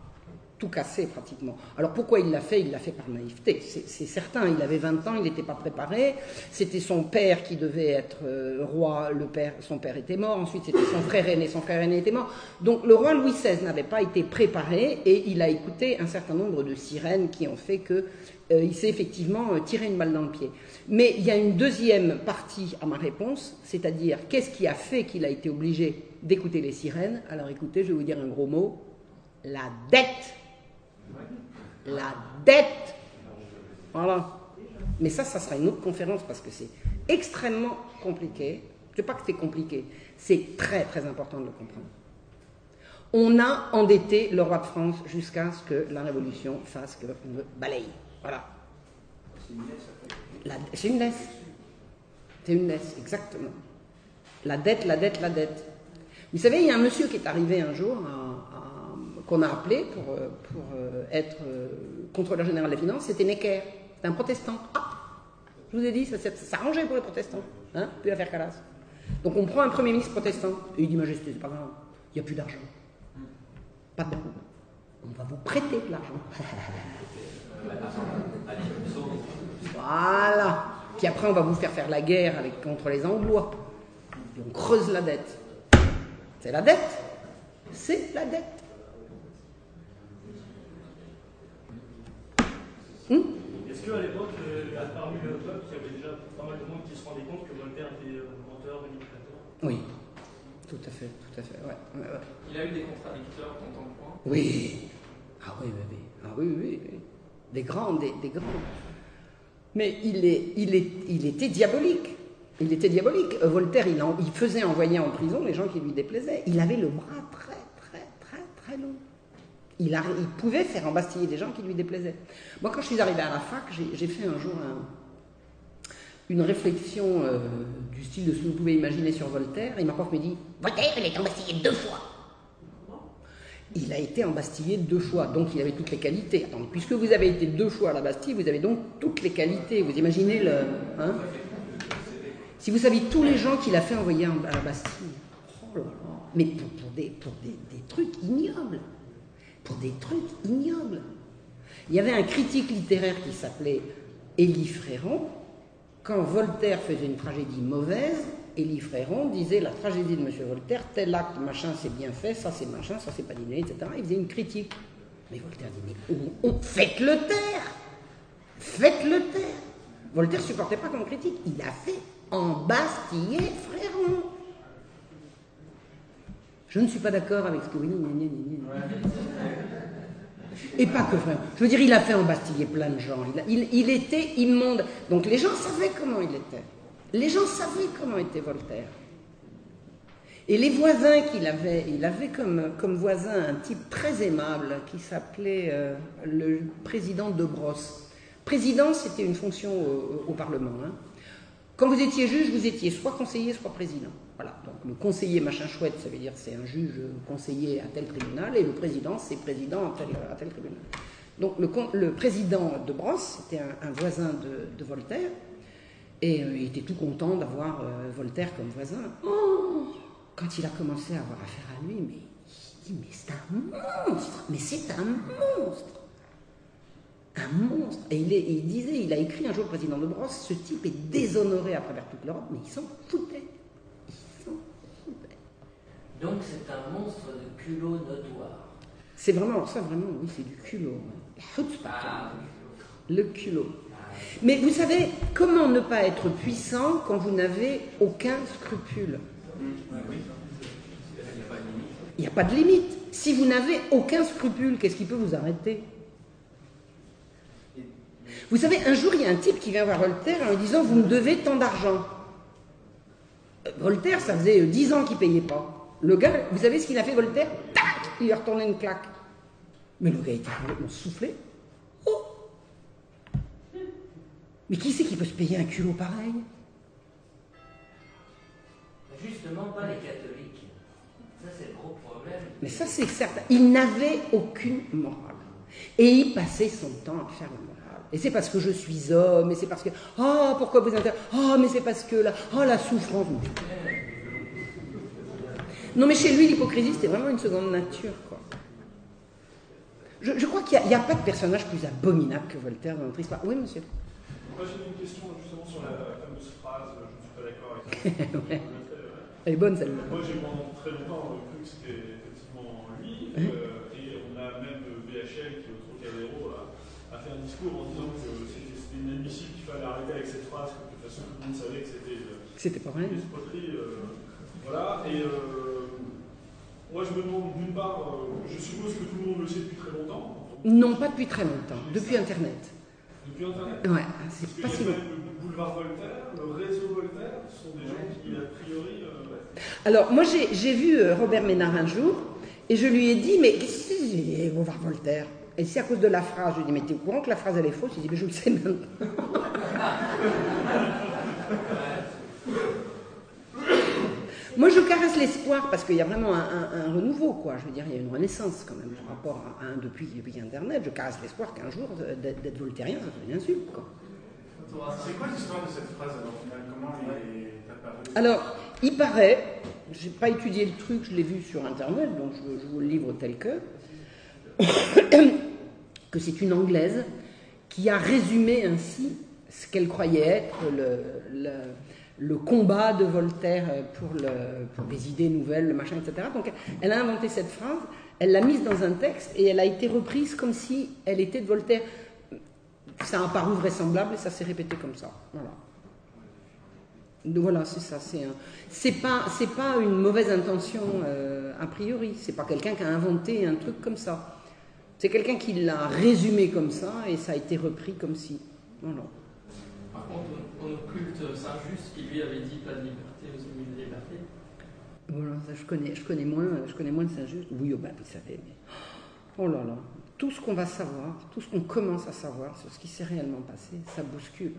tout cassé pratiquement. Alors pourquoi il l'a fait? Il l'a fait par naïveté. C'est certain, il avait 20 ans, il n'était pas préparé. C'était son père qui devait être euh, roi, le père, son père était mort. Ensuite, c'était son frère aîné, son frère aîné était mort. Donc le roi Louis XVI n'avait pas été préparé et il a écouté un certain nombre de sirènes qui ont fait que euh, il s'est effectivement euh, tiré une balle dans le pied. Mais il y a une deuxième partie à ma réponse, c'est-à-dire qu'est-ce qui a fait qu'il a été obligé d'écouter les sirènes? Alors écoutez, je vais vous dire un gros mot la dette. La dette. Voilà. Mais ça, ça sera une autre conférence parce que c'est extrêmement compliqué. Je ne sais pas que c'est compliqué, c'est très très important de le comprendre. On a endetté le roi de France jusqu'à ce que la Révolution fasse qu'on le balaye. Voilà. C'est une laisse. C'est une laisse, exactement. La dette, la dette, la dette. Vous savez, il y a un monsieur qui est arrivé un jour, qu'on a appelé pour, euh, pour euh, être euh, contrôleur général des finances, c'était Necker. C'était un protestant. Ah Je vous ai dit, ça, s'arrangeait pour les protestants. Hein Plus l'affaire Calas. Donc on prend un premier ministre protestant, et il dit Majesté, c'est pas grave, il n'y a plus d'argent. Pas de On va vous prêter de l'argent. Voilà. Puis après, on va vous faire faire la guerre avec, contre les Anglois. Et on creuse la dette. C'est la dette. C'est la dette. Hmm Est-ce qu'à l'époque, euh, parmi le peuple, il y avait déjà pas mal de monde qui se rendait compte que Voltaire était euh, menteur, manipulateur? Oui. Tout à fait, tout à fait. Ouais, ouais, ouais. Il a eu des contradicteurs point. Oui. Ah oui, oui, oui. Ah oui, oui, oui. Des grands, des, des grands. Mais il, est, il, est, il était diabolique. Il était diabolique. Euh, Voltaire, il, en- il faisait envoyer en prison les gens qui lui déplaisaient. Il avait le bras très, très, très, très long. Il, pouvait faire embastiller des gens qui lui déplaisaient. Moi, quand je suis arrivé à la fac, j'ai fait un jour un- une réflexion euh, du style de ce que vous pouvez imaginer sur Voltaire. Et ma prof me dit Voltaire, il est embastillé deux fois. Il a été embastillé deux fois, donc il avait toutes les qualités. Puisque vous avez été deux fois à la Bastille, vous avez donc toutes les qualités. Vous imaginez le. hein? Si vous saviez tous les gens qu'il a fait envoyer en- à la Bastille, oh là là, mais pour, des trucs ignobles. Pour des trucs ignobles. Il y avait un critique littéraire qui s'appelait Élie Fréron. Quand Voltaire faisait une tragédie mauvaise, Élie Fréron disait la tragédie de M. Voltaire, tel acte, machin, c'est bien fait, ça c'est machin, ça c'est pas dîné, etc. Il faisait une critique. Mais Voltaire dit, mais faites-le taire Faites-le taire Voltaire supportait pas qu'on critique. Il a fait embastiller Fréron. Je ne suis pas d'accord avec ce que vous dites. Et pas que Fréron. Je veux dire, il a fait embastiller plein de gens. Il, a- il- il était immonde. Donc les gens savaient comment il était. Les gens savaient comment était Voltaire. Et les voisins qu'il avait, il avait comme, comme voisin un type très aimable qui s'appelait euh, le président de Brosse. Président, c'était une fonction au, au Parlement. hein. Quand vous étiez juge, vous étiez soit conseiller, soit président. Voilà. Donc le conseiller machin chouette, ça veut dire c'est un juge conseiller à tel tribunal, et le président, c'est président à tel, tribunal. Donc le, président de Brosse, c'était un, voisin de, Voltaire, et euh, il était tout content d'avoir euh, Voltaire comme voisin. Oh quand il a commencé à avoir affaire à lui, mais il dit, mais c'est un monstre, mais c'est un monstre. Un monstre. Et il, il disait, il a écrit un jour au président de Brosse, ce type est déshonoré à travers toute l'Europe, mais il s'en foutait. Donc c'est un monstre de culot notoire. C'est vraiment, ça vraiment, oui, c'est du culot. Ah, Le culot. Mais vous savez, comment ne pas être puissant quand vous n'avez aucun scrupule? Il n'y a pas de limite. Si vous n'avez aucun scrupule, qu'est-ce qui peut vous arrêter? Vous savez, un jour, il y a un type qui vient voir Voltaire en lui disant Vous me devez tant d'argent. Euh, Voltaire, ça faisait euh, dix ans qu'il payait pas. Le gars, vous savez ce qu'il a fait, Voltaire Tac Il lui a retourné une claque. Mais le gars était complètement soufflé. Oh Mais qui c'est qui peut se payer un culot pareil? Justement, pas les catholiques. Ça, c'est le gros problème. Mais ça, c'est certain. Il n'avait aucune morale. Et il passait son temps à faire la morale. Et c'est parce que je suis homme, et c'est parce que. Oh, pourquoi vous intéressez Oh, mais c'est parce que là. Oh, la souffrance. Non, mais chez lui, l'hypocrisie, c'était vraiment une seconde nature, quoi. Je, je crois qu'il n'y a, a, pas de personnage plus abominable que Voltaire dans notre histoire. Oui, monsieur Moi, j'ai une question justement sur la fameuse phrase Je ne suis pas d'accord avec ouais. Elle est bonne, celle-là. Moi, j'ai pendant très longtemps cru que c'était effectivement lui. Euh, et on a même BHL, qui est au Trocadéro, a, a fait un discours en disant que c'était inadmissible qu'il fallait arrêter avec cette phrase, que de toute façon, tout le monde savait que c'était. C'était pas vrai. Une. Euh, voilà. Et euh, moi, je me demande, d'une part, euh, je suppose que tout le monde le sait depuis très longtemps. Non, pas depuis très longtemps. Depuis Internet. Depuis Internet? Ouais, c'est pas si long. Le boulevard Voltaire, le réseau Voltaire, ce sont des gens qui, a priori. Euh, Alors, moi, j'ai vu Robert Ménard un jour, et je lui ai dit, mais qu'est-ce que c'est, boulevard Voltaire? Et c'est à cause de la phrase. Je lui ai dit, mais t'es au courant que la phrase, elle est fausse? Il dit, mais je le sais maintenant. Moi, je caresse l'espoir parce qu'il y a vraiment un, un, un, renouveau, quoi. Je veux dire, il y a une renaissance quand même par rapport à un depuis, depuis Internet. Je caresse l'espoir qu'un jour, d'être voltairien, ça soit une insulte, quoi. C'est quoi l'histoire de cette phrase alors Comment il est Alors, il paraît, j'ai pas étudié le truc, je l'ai vu sur Internet, donc je, je vous le livre tel que, que c'est une Anglaise qui a résumé ainsi ce qu'elle croyait être le, le le combat de Voltaire pour, le, pour, les idées nouvelles, le machin, etc. Donc elle a inventé cette phrase, elle l'a mise dans un texte et elle a été reprise comme si elle était de Voltaire. Ça a paru vraisemblable et ça s'est répété comme ça. Voilà. Donc voilà, c'est ça. C'est un... pas une mauvaise intention euh, a priori. C'est pas quelqu'un qui a inventé un truc comme ça. C'est quelqu'un qui l'a résumé comme ça et ça a été repris comme si. Voilà. Par contre, on occulte Saint-Just qui lui avait dit pas de liberté aux ennemis de liberté. Voilà, ça je connais, je connais moins, je connais moins de Saint-Just. Oui, oh ben, vous savez, mais oh là là, tout ce qu'on va savoir, tout ce qu'on commence à savoir sur ce qui s'est réellement passé, ça bouscule.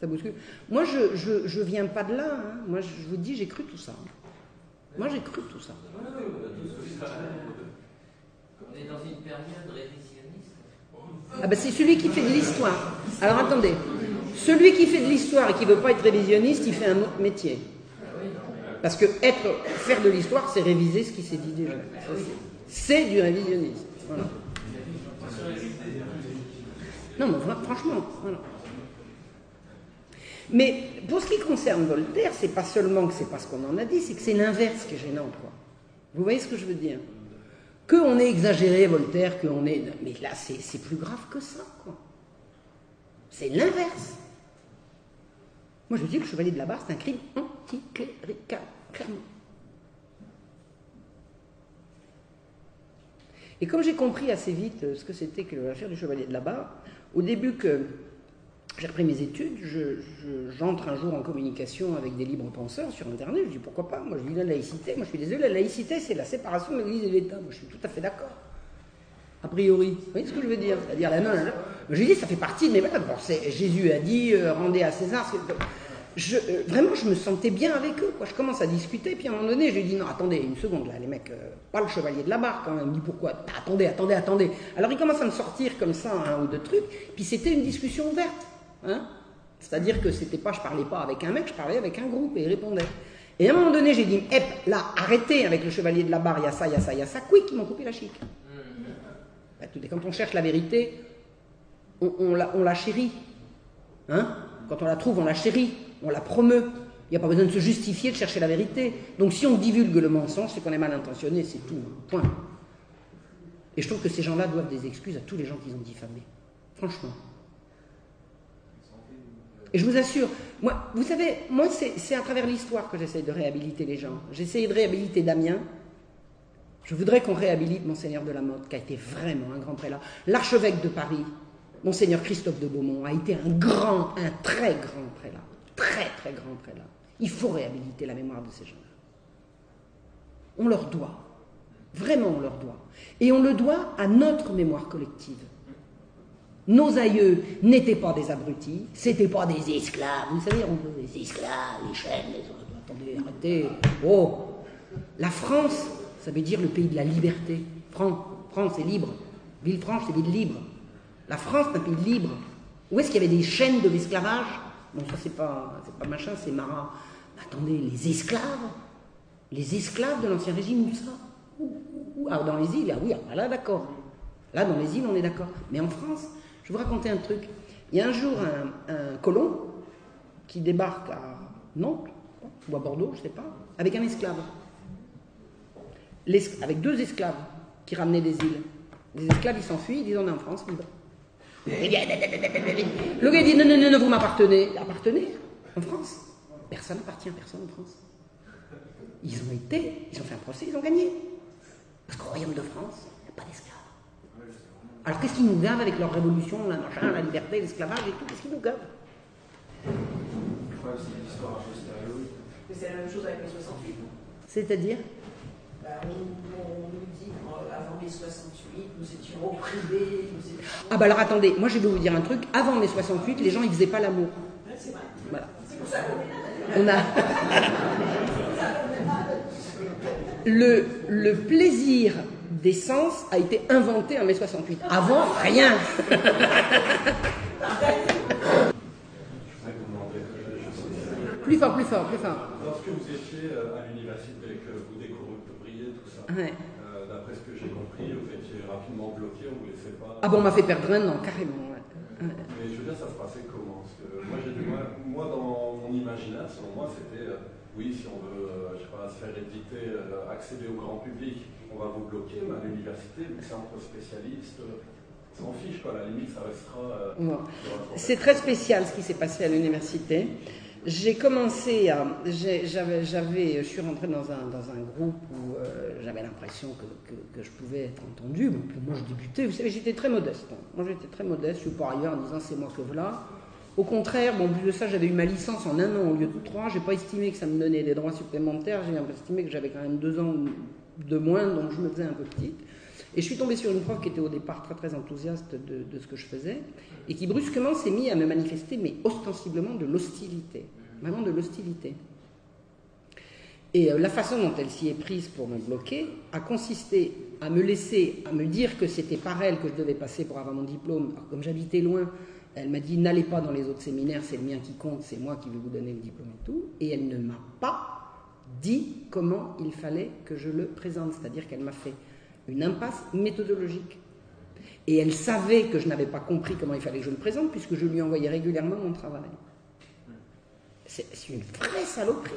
Ça bouscule. Moi, je, je, je viens pas de là. Hein. Moi, je vous dis, j'ai cru tout ça. Moi, j'ai cru tout ça. On est dans une période révisionniste. Ah ben c'est celui qui fait de l'histoire. Alors attendez, celui qui fait de l'histoire et qui ne veut pas être révisionniste, il fait un autre métier. Parce que être, faire de l'histoire, c'est réviser ce qui s'est dit déjà. C'est du révisionnisme. Non, mais franchement. Mais pour ce qui concerne Voltaire, c'est pas seulement que c'est pas ce qu'on en a dit, c'est que c'est l'inverse qui est gênant, quoi. Vous voyez ce que je veux dire? Qu'on ait exagéré Voltaire, qu'on est. Mais là, c'est plus grave que ça. C'est l'inverse. Moi, je dis que le chevalier de la barre, c'est un crime anticlérical, clairement. Et comme j'ai compris assez vite ce que c'était que l'affaire du chevalier de la barre, au début que j'ai repris mes études, j'entre je, je, un jour en communication avec des libres penseurs sur Internet, je dis pourquoi pas, moi je dis la laïcité, moi je suis désolé, la laïcité c'est la séparation de l'Église et de l'État, moi je suis tout à fait d'accord. A priori, vous voyez ce que je veux dire? C'est-à-dire la main, je dis ça fait partie de mes valeurs. Bon, Jésus a dit euh, rendez à César. Euh, vraiment, je me sentais bien avec eux. Je commence à discuter, puis à un moment donné, je lui dis non, attendez, une seconde là, les mecs, euh, pas le chevalier de la barre quand même. Il me dit pourquoi? Bah, Attendez, attendez, attendez. Alors il commence à me sortir comme ça un ou deux trucs, puis c'était une discussion ouverte. Hein C'est-à-dire que c'était pas, je parlais pas avec un mec, je parlais avec un groupe et il répondait. Et à un moment donné, j'ai dit, hep, là, arrêtez avec le chevalier de la barre, il y a ça, il y a ça, il y a ça. Quick, ils m'ont coupé la chic. Bah, quand on cherche la vérité, on, la, chérit. Hein? Quand on la trouve, on la chérit, on la promeut. Il n'y a pas besoin de se justifier de chercher la vérité. Donc si on divulgue le mensonge, c'est qu'on est mal intentionné, c'est tout. Point. Et je trouve que ces gens-là doivent des excuses à tous les gens qu'ils ont diffamés. Franchement. Et je vous assure, moi, vous savez, moi, c'est à travers l'histoire que j'essaie de réhabiliter les gens. J'essaie de réhabiliter Damien. Je voudrais qu'on réhabilite Monseigneur de la Motte, qui a été vraiment un grand prélat. L'archevêque de Paris, Monseigneur Christophe de Beaumont a été un grand, un très grand prélat. Très, très grand prélat. Il faut réhabiliter la mémoire de ces gens-là. On leur doit. Vraiment, on leur doit. Et on le doit à notre mémoire collective. Nos aïeux n'étaient pas des abrutis, c'était pas des esclaves. Vous savez, on veut des esclaves, les chaînes, les autres. Attendez, arrêtez. Oh La France, ça veut dire le pays de la liberté. France, France c'est libre. Villefranche, c'est ville libre. La France, c'est un pays libre. Où est-ce qu'il y avait des chaînes de l'esclavage? Bon, ça, c'est pas, pas machin, c'est marat. Mais attendez, les esclaves? Les esclaves de l'Ancien Régime, où ça? Ah, dans les îles, ah oui, ah, là, d'accord. Là, dans les îles, on est d'accord. Mais en France, je vais vous raconter un truc. Il y a un jour un colon qui débarque à Nantes, ou à Bordeaux, je ne sais pas, avec un esclave. Avec deux esclaves qui ramenaient des îles. Les esclaves, ils s'enfuient, ils disent on est en France, libre. Le gars dit non, non, non, non vous m'appartenez. Appartenez en France Personne n'appartient à personne en France. Ils ont été, ils ont fait un procès, ils ont gagné. Parce qu'au royaume de France, il n'y a pas d'esclaves. Alors qu'est-ce qu'ils nous gavent avec leur révolution, la machin, la liberté, l'esclavage et tout? Qu'est-ce qu'ils nous gavent? Je crois que c'est l'histoire a posteriori. Mais c'est la même chose avec les 68. C'est-à-dire? On, on nous dit qu'avant mai 68, nous étions opprimés, nous étions... Ah bah alors attendez, moi je vais vous dire un truc. Avant mai 68, les gens ils faisaient pas l'amour. Ouais, c'est vrai. Voilà. C'est pour ça qu'on est là. On a le, le plaisir des sens a été inventé en mai 68. Avant, rien. Je voudrais vous demander, je- je sais- Plus fort, plus fort, plus fort. Lorsque vous étiez euh, à l'université et que vous Ouais. euh, d'après ce que j'ai compris, vous étiez rapidement bloqué, on vous laissait pas. Ah bon, on m'a fait perdre un an, carrément. ouais. Ouais. Mais je veux dire, ça se passait comment? Parce que moi, j'ai du mal. Moi, dans mon imaginaire, selon moi, c'était euh, oui, si on veut, euh, je sais pas, se faire éditer, accéder au grand public, on va vous bloquer, mais à l'université, vu que c'est entre spécialistes, s'en fiche, quoi. À la limite, ça restera. Bon. C'est très spécial ce qui s'est passé à l'université. J'ai commencé à. J'avais, je suis rentrée dans un, dans un groupe où euh, j'avais l'impression que, que, je pouvais être entendue. Moi, je débutais. Vous savez, j'étais très modeste. hein. Moi, j'étais très modeste. Je suis pas ailleurs en disant c'est moi que voilà. Au contraire, bon, en plus de ça, j'avais eu ma licence en un an au lieu de trois. J'ai pas estimé que ça me donnait des droits supplémentaires. J'ai estimé que j'avais quand même deux ans de moins, donc je me faisais un peu petite. Et je suis tombée sur une prof qui était au départ très très enthousiaste de, de ce que je faisais et qui brusquement s'est mis à me manifester, mais ostensiblement de l'hostilité. Vraiment de l'hostilité. Et euh, la façon dont elle s'y est prise pour me bloquer a consisté à me laisser, à me dire que c'était par elle que je devais passer pour avoir mon diplôme. Alors, comme j'habitais loin, elle m'a dit n'allez pas dans les autres séminaires, c'est le mien qui compte, c'est moi qui vais vous donner le diplôme et tout. Et elle ne m'a pas dit comment il fallait que je le présente. C'est-à-dire qu'elle m'a fait une impasse méthodologique. Et elle savait que je n'avais pas compris comment il fallait que je le présente, puisque je lui envoyais régulièrement mon travail. C'est une vraie saloperie.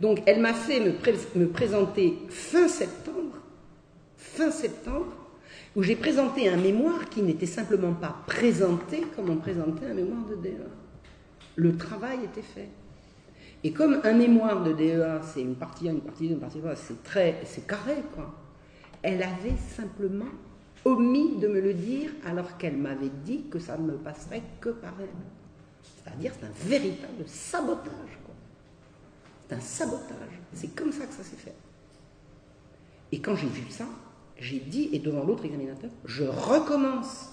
Donc, elle m'a fait me présenter fin septembre, fin septembre, où j'ai présenté un mémoire qui n'était simplement pas présenté comme on présentait un mémoire de DEA. Le travail était fait. Et comme un mémoire de DEA, c'est une partie A, une partie 2, une partie 3, c'est très, c'est carré, quoi. Elle avait simplement omis de me le dire alors qu'elle m'avait dit que ça ne me passerait que par elle. C'est-à-dire, c'est un véritable sabotage. C'est un sabotage. C'est comme ça que ça s'est fait. Et quand j'ai vu ça, j'ai dit, et devant l'autre examinateur, je recommence.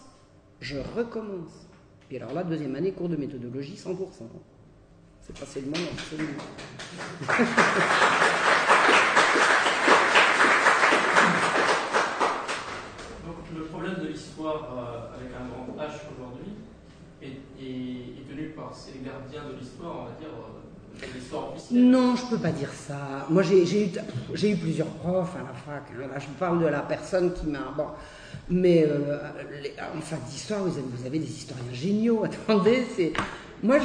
Je recommence. Puis alors là, deuxième année, cours de méthodologie, 100%. C'est passé le monde absolument. Donc le problème de l'histoire euh, avec un grand H aujourd'hui est, est- est tenu par ces gardiens de l'histoire, on va dire, euh. Non, je peux pas dire ça. Moi, j'ai eu, plusieurs profs à la fac. Là, je parle de la personne qui m'a. Bon, mais euh, en fac d'histoire, vous vous avez des historiens géniaux. Attendez, c'est. Moi,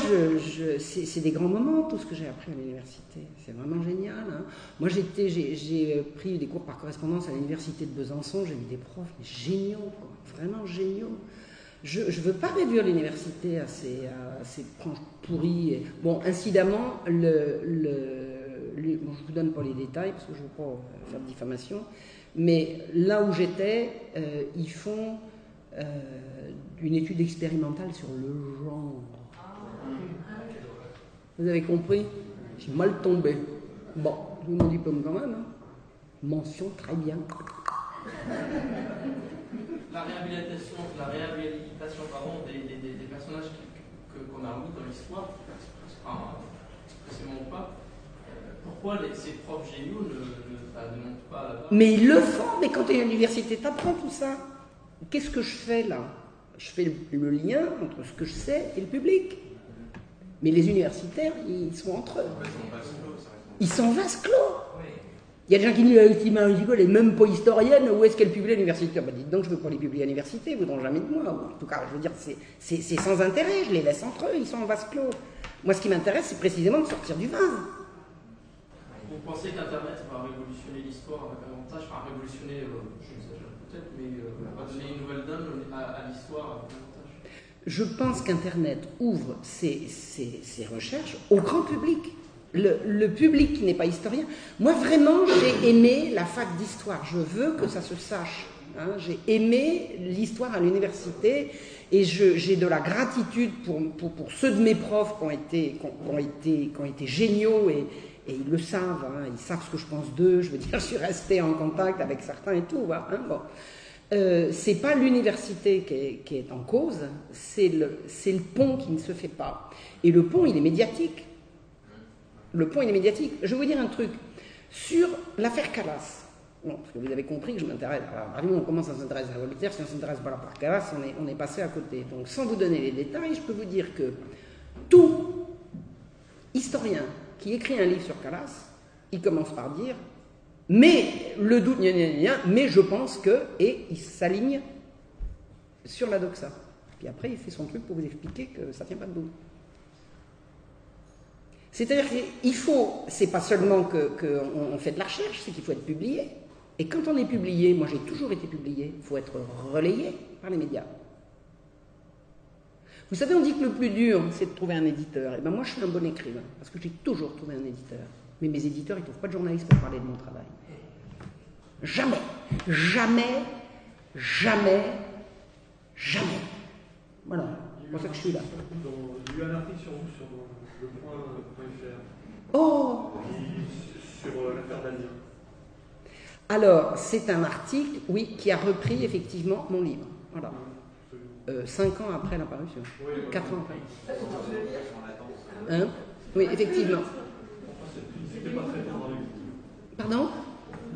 c'est des grands moments, tout ce que j'ai appris à l'université. C'est vraiment génial. hein. Moi, j'ai- pris des cours par correspondance à l'université de Besançon. J'ai eu des profs géniaux, vraiment géniaux. Je ne veux pas réduire l'université à ces, à branches pourries. Bon, incidemment, le, le- les- bon, je vous donne pas les détails parce que je ne veux pas euh, faire de diffamation, mais là où j'étais, euh, ils font euh, une étude expérimentale sur le genre. Vous avez compris? J'ai mal tombé. Bon, j'ai mon diplôme quand même. hein. Mention très bien. La réhabilitation, la réhabilitation pardon, des, des- des- des personnages qu'on a mis dans l'histoire, enfin, précisément ou pas, euh, pourquoi les- ces profs géniaux ne, ne, enfin, ne montrent pas là-bas? Mais ils le font, mais quand tu es à l'université, tu apprends tout ça. Qu'est-ce que je fais là? Je fais le, le lien entre ce que je sais et le public. Mais les universitaires, ils sont entre eux. Ils sont vase clos. Il y a des gens qui disent, euh, qui m'a dit quoi, les mêmes pas historiennes, où est-ce qu'elles publient à l'université? Bah dites donc, je veux pas les publier à l'université, ils voudront jamais de moi. Ou En tout cas, je veux dire, c'est- c'est c'est sans intérêt, je les laisse entre eux, ils sont en vase clos. Moi, ce qui m'intéresse, c'est précisément de sortir du vase. Vous pensez qu'Internet va révolutionner l'histoire avec avantage, enfin révolutionner, euh, j'exagère peut-être, mais euh, va donner une nouvelle donne à, à l'histoire avec avantage Je pense qu'Internet ouvre ses, ses- ses recherches au grand public. Le, public qui n'est pas historien. Moi, vraiment, j'ai aimé la fac d'histoire. Je veux que ça se sache. hein. J'ai aimé l'histoire à l'université et j'ai de la gratitude pour, pour- ceux de mes profs qui ont été, qui ont, été, qui ont été géniaux et, ils le savent. hein. Ils savent ce que je pense d'eux. Je veux dire, je suis restée en contact avec certains et tout. hein. Bon. Euh, c'est pas l'université qui est, en cause, c'est le, le pont qui ne se fait pas. Et le pont, il est médiatique. Le pont, il est médiatique. Je vais vous dire un truc. Sur l'affaire Calas, bon, parce que vous avez compris que je m'intéresse. Alors, on commence à s'intéresser à Voltaire, si on s'intéresse pas à Calas, on est, passé à côté. Donc, sans vous donner les détails, je peux vous dire que tout historien qui écrit un livre sur Calas, il commence par dire mais le doute, gna, gna, gna, mais je pense que, et il s'aligne sur la doxa. Puis après, il fait son truc pour vous expliquer que ça tient pas debout. C'est-à-dire qu'il faut, c'est pas seulement qu'on que fait de la recherche, c'est qu'il faut être publié. Et quand on est publié, moi j'ai toujours été publié, il faut être relayé par les médias. Vous savez, on dit que le plus dur, c'est de trouver un éditeur. Et ben moi, je suis un bon écrivain, parce que j'ai toujours trouvé un éditeur. Mais mes éditeurs, ils ne trouvent pas de journalistes pour parler de mon travail. Jamais, jamais, jamais, jamais. Voilà, c'est pour ça que je suis là. Il a eu un article sur vous sur le point.fr Oh sur euh, l'affaire Damien. Alors, c'est un article, oui, qui a repris effectivement mon livre. Voilà. Euh, cinq ans après la parution. Quatre ans après. Hein? Oui, effectivement. Il n'était pas très tendre avec vous? Pardon?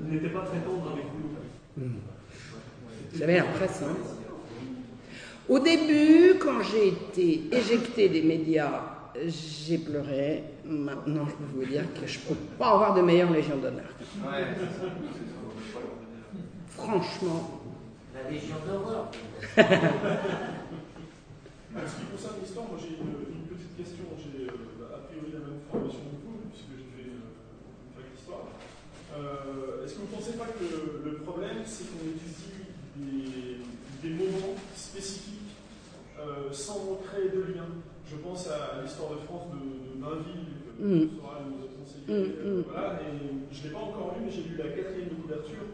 Il n'était pas très tendre avec vous. Vous savez, la presse, hein. Au début, quand j'ai été éjectée des médias, j'ai pleuré. Maintenant, je peux vous dire que je ne peux pas avoir de meilleure Légion d'honneur. Franchement. La Légion d'horreur. En ce qui concerne l'histoire, moi j'ai une, une petite question. J'ai euh, a priori la même formation que vous, puisque j'ai fait euh, une fac d'histoire. Euh, Est-ce que vous ne pensez pas que le problème, c'est qu'on étudie des, des moments spécifiques euh, sans créer de lien Je pense à, l'histoire de France de, de Mainville, que Mm. Soral nous a conseillé. Mm, euh, mm. voilà, et je ne l'ai pas encore lu, mais j'ai lu la quatrième de couverture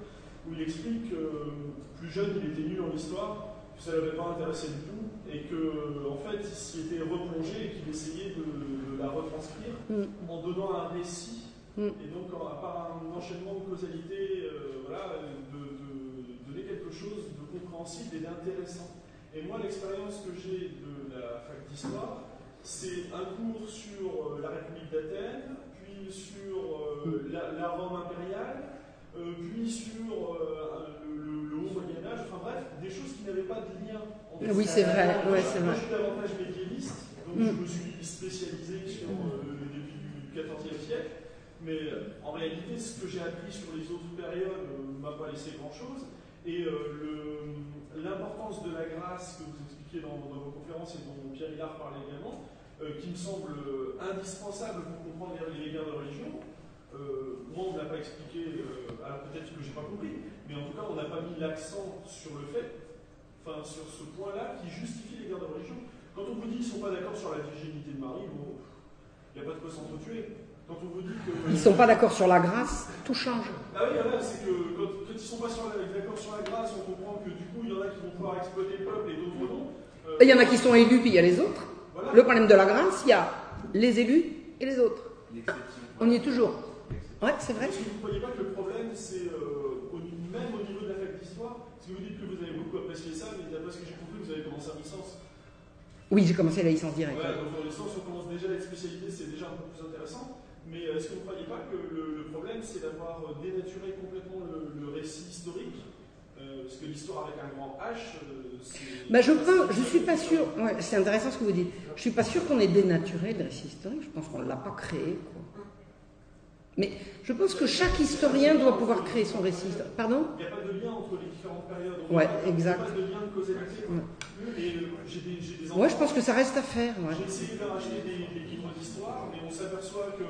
où il explique que plus jeune, il était nul en histoire, que ça ne l'avait pas intéressé du tout, et que en fait, il s'y était replongé et qu'il essayait de, de la retranscrire Mm. en donnant un récit. Mm. Et donc, en- à part un enchaînement de causalité, euh, voilà, de, de donner quelque chose de compréhensible et d'intéressant. Et moi, l'expérience que j'ai de la fac d'histoire, c'est un cours sur euh, la République d'Athènes, puis sur euh, la, la Rome impériale, euh, puis sur euh, le, haut Moyen Âge, enfin bref, des choses qui n'avaient pas de lien. entre Oui, c'est vrai, Moi, ouais, je- moi, suis davantage médiéviste, donc Mm. je me suis spécialisé sur euh, le début du XIVe siècle. Mais en réalité, ce que j'ai appris sur les autres périodes ne m'a pas laissé grand-chose. Et l'importance de la grâce que vous expliquez dans, dans vos conférences et dont Pierre Hillard parlait également, qui me semble euh, indispensable pour comprendre les, guerres de religion. Euh, moi, on ne l'a pas expliqué, euh, alors peut-être que j'ai pas compris, mais en tout cas, on n'a pas mis l'accent sur le fait, enfin sur ce point-là qui justifie les guerres de religion. Quand on vous dit qu'ils ne sont pas d'accord sur la virginité de Marie, bon, il n'y a pas de quoi s'entretuer. Quand on vous dit que. Ils ne sont pas d'accord sur la grâce, tout change. Ah oui, voilà, c'est que quand, quand ils ne sont pas d'accord sur la grâce, on comprend que du coup, il y en a qui vont pouvoir exploiter le peuple et d'autres non. Euh, Il y en a qui sont élus, puis il y a les autres. Le problème de la grâce, il y a les élus et les autres. On y est toujours. Ouais, c'est vrai. Est-ce que vous ne croyez pas que le problème, c'est euh, même au niveau de la fac d'histoire Parce que vous dites que vous avez beaucoup apprécié ça, mais d'après ce que j'ai compris, vous avez commencé en licence. Oui, j'ai commencé la licence directe. Ouais, donc en licence, on commence déjà avec spécialité, c'est déjà un peu plus intéressant. Mais euh, est-ce que vous ne croyez pas que le, le problème, c'est d'avoir euh, dénaturé complètement le, le récit historique Parce que l'histoire avec un grand H, euh, c'est. Bah, je pense, je suis pas sûre. Ouais, c'est intéressant ce que vous dites. Je suis pas sûre qu'on ait dénaturé le récit historique. Je pense qu'on l'a pas créé. quoi. Mais je pense que chaque historien doit pouvoir créer son récit. historique. Pardon? Il n'y a pas de lien entre les différentes périodes. On Ouais, exact. Il n'y a pas de lien de causalité. Et euh, Ouais, je pense que ça reste à faire. ouais. J'ai essayé de leur acheter des, des livres d'histoire, mais on s'aperçoit que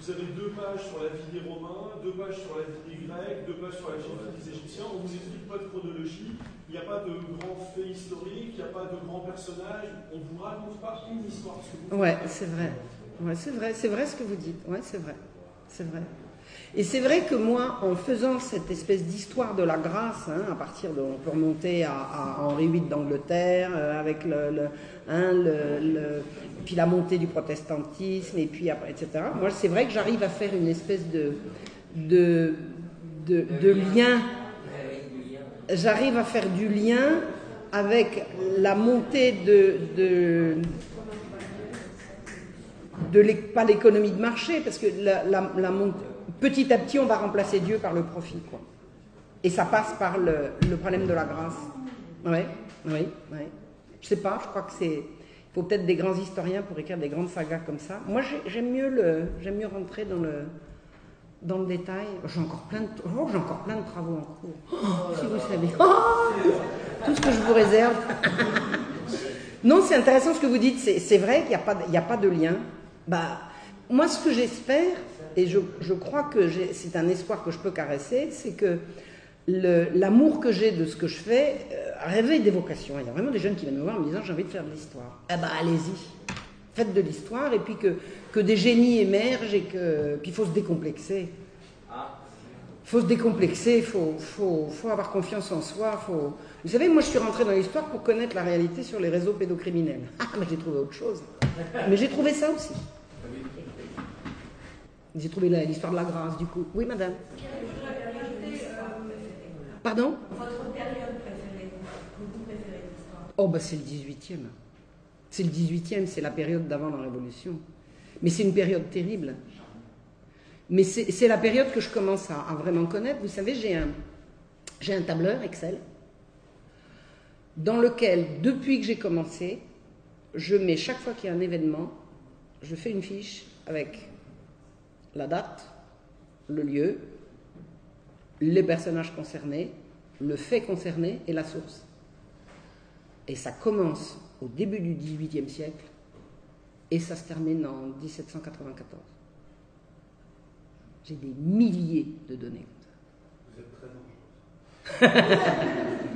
vous avez deux pages sur la vie des Romains, deux pages sur la vie des Grecs, deux pages sur la vie des Égyptiens. On vous explique pas de chronologie, il n'y a pas de grands faits historiques, il n'y a pas de grands personnages. On vous raconte pas une histoire. Vous Ouais, c'est vrai. Ouais, c'est vrai, c'est vrai ce que vous dites. Ouais, c'est vrai. C'est vrai. Et c'est vrai que moi, en faisant cette espèce d'histoire de la grâce, hein, à partir de, on peut remonter à, Henri VIII d'Angleterre, euh, avec le- hein, puis la montée du protestantisme, et puis etc. Moi, c'est vrai que j'arrive à faire une espèce de, de, de, lien. J'arrive à faire du lien avec la montée de, de, pas l'économie de marché, parce que la, petit à petit, on va remplacer Dieu par le profit. Quoi. Et ça passe par le, le problème de la grâce. Oui, oui, oui. Je sais pas, je crois que c'est. Il faut peut-être des grands historiens pour écrire des grandes sagas comme ça. Moi, j'ai- j'aime mieux, mieux rentrer dans le, dans le détail. J'ai encore plein de, oh, encore plein de travaux en cours. Oh, si vous savez. Oh, tout ce que je vous réserve. Non, c'est intéressant ce que vous dites. C'est vrai qu'il n'y a, pas a pas de lien. Bah, moi, ce que j'espère, et je, je crois que c'est un espoir que je peux caresser, c'est que l'amour que j'ai de ce que je fais euh, réveille des vocations. Il y a vraiment des jeunes qui viennent me voir en me disant j'ai envie de faire de l'histoire. Eh ben, allez-y. Faites de l'histoire et puis que, des génies émergent et que. Puis faut se décomplexer. Il faut se décomplexer, il faut, faut, faut avoir confiance en soi. Faut... Vous savez, moi je suis rentrée dans l'histoire pour connaître la réalité sur les réseaux pédocriminels. Ah, mais j'ai trouvé autre chose. Mais j'ai trouvé ça aussi. J'ai trouvé l'histoire de la grâce, du coup. Oui, madame Pardon Votre période préférée, que vous préférez l'histoire Oh, bah c'est le 18e. C'est le 18e, c'est la période d'avant la Révolution. Mais c'est une période terrible. Mais c'est la période que je commence à, à vraiment connaître. Vous savez, j'ai un, j'ai un tableur Excel dans lequel, depuis que j'ai commencé, je mets chaque fois qu'il y a un événement, je fais une fiche avec la date, le lieu, les personnages concernés, le fait concerné et la source. Et ça commence au début du XVIIIe siècle et ça se termine en 1794. J'ai des milliers de données. Vous êtes très dangereux.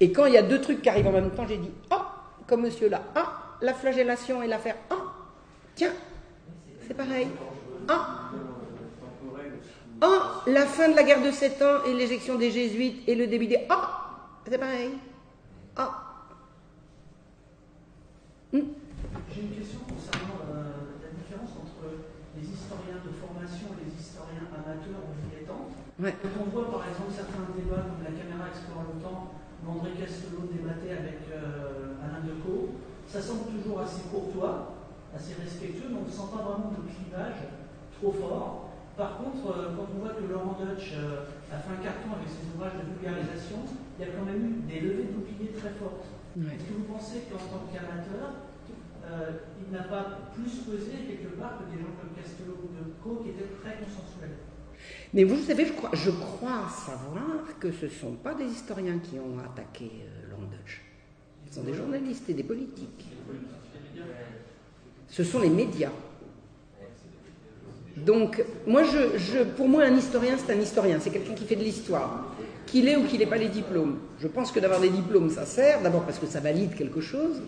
Et quand il y a deux trucs qui arrivent en même temps, j'ai dit Ah, comme monsieur là, ah, la flagellation et l'affaire, ah, tiens, c'est pareil. Ah, ah, la fin de la guerre de sept ans et l'éjection des jésuites et le début des. Ah, c'est pareil. Ah. Hmm. J'ai une question concernant euh, la différence entre les historiens de formation et les historiens amateurs ou dilettantes. Ouais. Quand on voit par exemple certains débats comme la caméra explore le temps, André Castelot débattait avec euh, Alain Decaux, ça semble toujours assez courtois, assez respectueux, mais on ne sent pas vraiment de clivage trop fort. Par contre, euh, quand on voit que Laurent Deutsch euh, a fait un carton avec ses ouvrages de vulgarisation, il y a quand même eu des levées de boucliers très fortes. Ouais. Est-ce que vous pensez qu'en tant qu'amateur, euh, il n'a pas plus pesé quelque part que des gens comme Castelot ou Decaux qui étaient très consensuels? Mais vous savez, je crois, je crois savoir que ce ne sont pas des historiens qui ont attaqué euh, Laurent Deutsch. Ce sont des journalistes et des politiques. Ce sont les médias. Donc, moi, pour moi, un historien, c'est un historien. C'est quelqu'un qui fait de l'histoire. Qu'il ait ou qu'il n'ait pas les diplômes. Je pense que d'avoir des diplômes, ça sert. D'abord parce que ça valide quelque chose.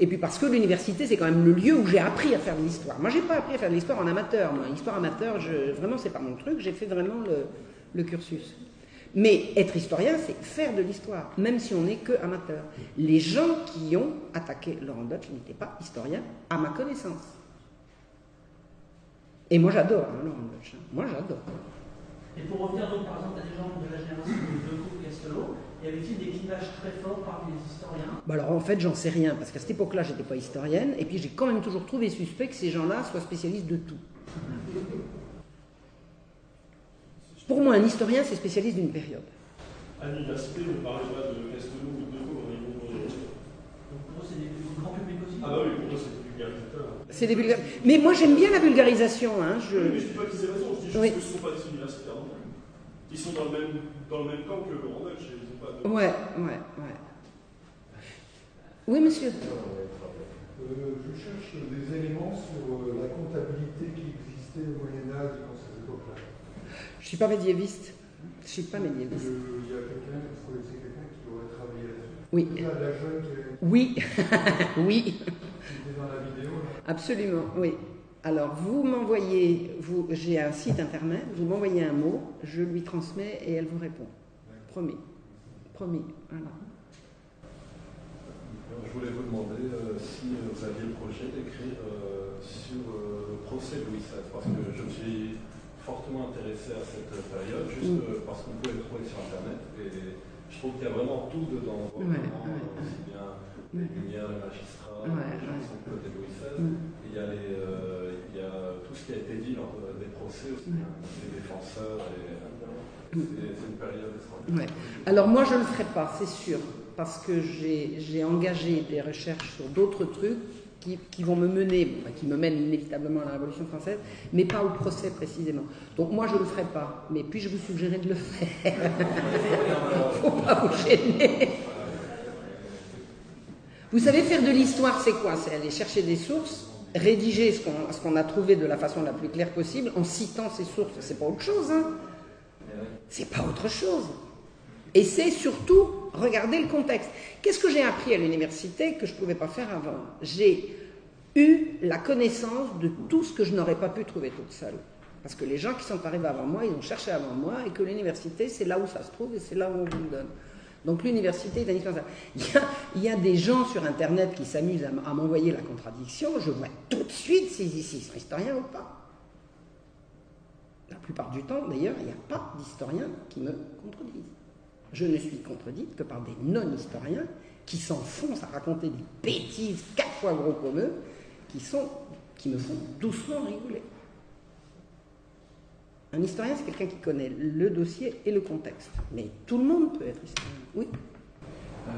Et puis parce que l'université, c'est quand même le lieu où j'ai appris à faire de l'histoire. Moi, j'ai pas appris à faire de l'histoire en amateur. Moi, l'histoire amateur, je, vraiment, c'est pas mon truc. J'ai fait vraiment le, cursus. Mais être historien, c'est faire de l'histoire, même si on n'est que amateur. Les gens qui ont attaqué Laurent Deutsch n'étaient pas historiens, à ma connaissance. Et moi j'adore hein, Laurent Deutsch. hein. Moi j'adore. Et pour revenir donc par exemple à des gens de la génération de Decaux Castelot, y avait-il des clivages très forts parmi les historiens? Bah alors en fait, j'en sais rien, parce qu'à cette époque-là, j'étais pas historienne, et puis j'ai quand même toujours trouvé suspect que ces gens-là soient spécialistes de tout. Pour moi, un historien, c'est spécialiste d'une période. À l'université, ne parlez pas de Castelou ou de Decaux. vont- Donc pour eux, c'est des du grand public aussi? Ah bah oui, pour moi, c'est. C'est des vulgar- Mais moi, j'aime bien la vulgarisation. Hein, je... Oui, mais je dis pas qu'ils aient raison, je dis juste Oui. qu'ils ne sont pas des universitaires non plus. Ils sont dans le même, dans le même camp que Laurent Deutsch. et Ils ont pas de... Ouais, ouais, ouais. Oui, monsieur. Euh, je cherche des éléments sur euh, la comptabilité qui existait au Moyen-Âge dans ces époques-là. Je suis pas médiéviste. Je suis pas médiéviste. Euh, Il y a quelqu'un, vous connaissez quelqu'un qui aurait travaillé là-dessus Oui. La, la jeune qui, Oui, oui, qui était dans la vidéo. là. Absolument, oui. Alors, vous m'envoyez, vous, j'ai un site internet, vous m'envoyez un mot, je lui transmets et elle vous répond. Promis. Promis. Voilà. Je voulais vous demander euh, si euh, vous aviez le projet d'écrire euh, sur euh, le procès de Louis XVI, parce que je me suis fortement intéressé à cette période, juste Mm. parce qu'on peut le trouver sur Internet, et je trouve qu'il y a vraiment tout dedans, Ouais, vraiment, ouais. aussi bien les lumières, les magistrats, Ouais, les ouais. de Louis XVI, Mm. il y, a les, euh, il y a tout ce qui a été dit lors de- des procès aussi, Mm. hein, les défenseurs, et, c'est c'est une période extraordinaire. Alors moi je ne le ferai pas, c'est sûr, parce que j'ai engagé des recherches sur d'autres trucs qui, qui vont me mener, bah, qui me mènent inévitablement à la Révolution française, mais pas au procès précisément. Donc moi je ne le ferai pas, mais puis-je vous suggérer de le faire Faut pas vous gêner. Vous savez, faire de l'histoire, c'est quoi? C'est aller chercher des sources, rédiger ce qu'on a trouvé de la façon la plus claire possible en citant ces sources. C'est pas autre chose, hein C'est pas autre chose. Et c'est surtout regarder le contexte. Qu'est-ce que j'ai appris à l'université que je ne pouvais pas faire avant? J'ai eu la connaissance de tout ce que je n'aurais pas pu trouver toute seule. Parce que les gens qui sont arrivés avant moi, ils ont cherché avant moi, et que l'université, c'est là où ça se trouve et c'est là où on vous le donne. Donc l'université est indispensable. Il y, a, il y a des gens sur Internet qui s'amusent à, m'envoyer la contradiction, je vois tout de suite s'ils s'ils sont historiens ou pas. La plupart du temps, d'ailleurs, il n'y a pas d'historiens qui me contredisent. Je ne suis contredite que par des non-historiens qui s'enfoncent à raconter des bêtises quatre fois gros comme eux, qui, sont, qui me font doucement rigoler. Un historien, c'est quelqu'un qui connaît le dossier et le contexte. Mais tout le monde peut être historien. Oui. Euh,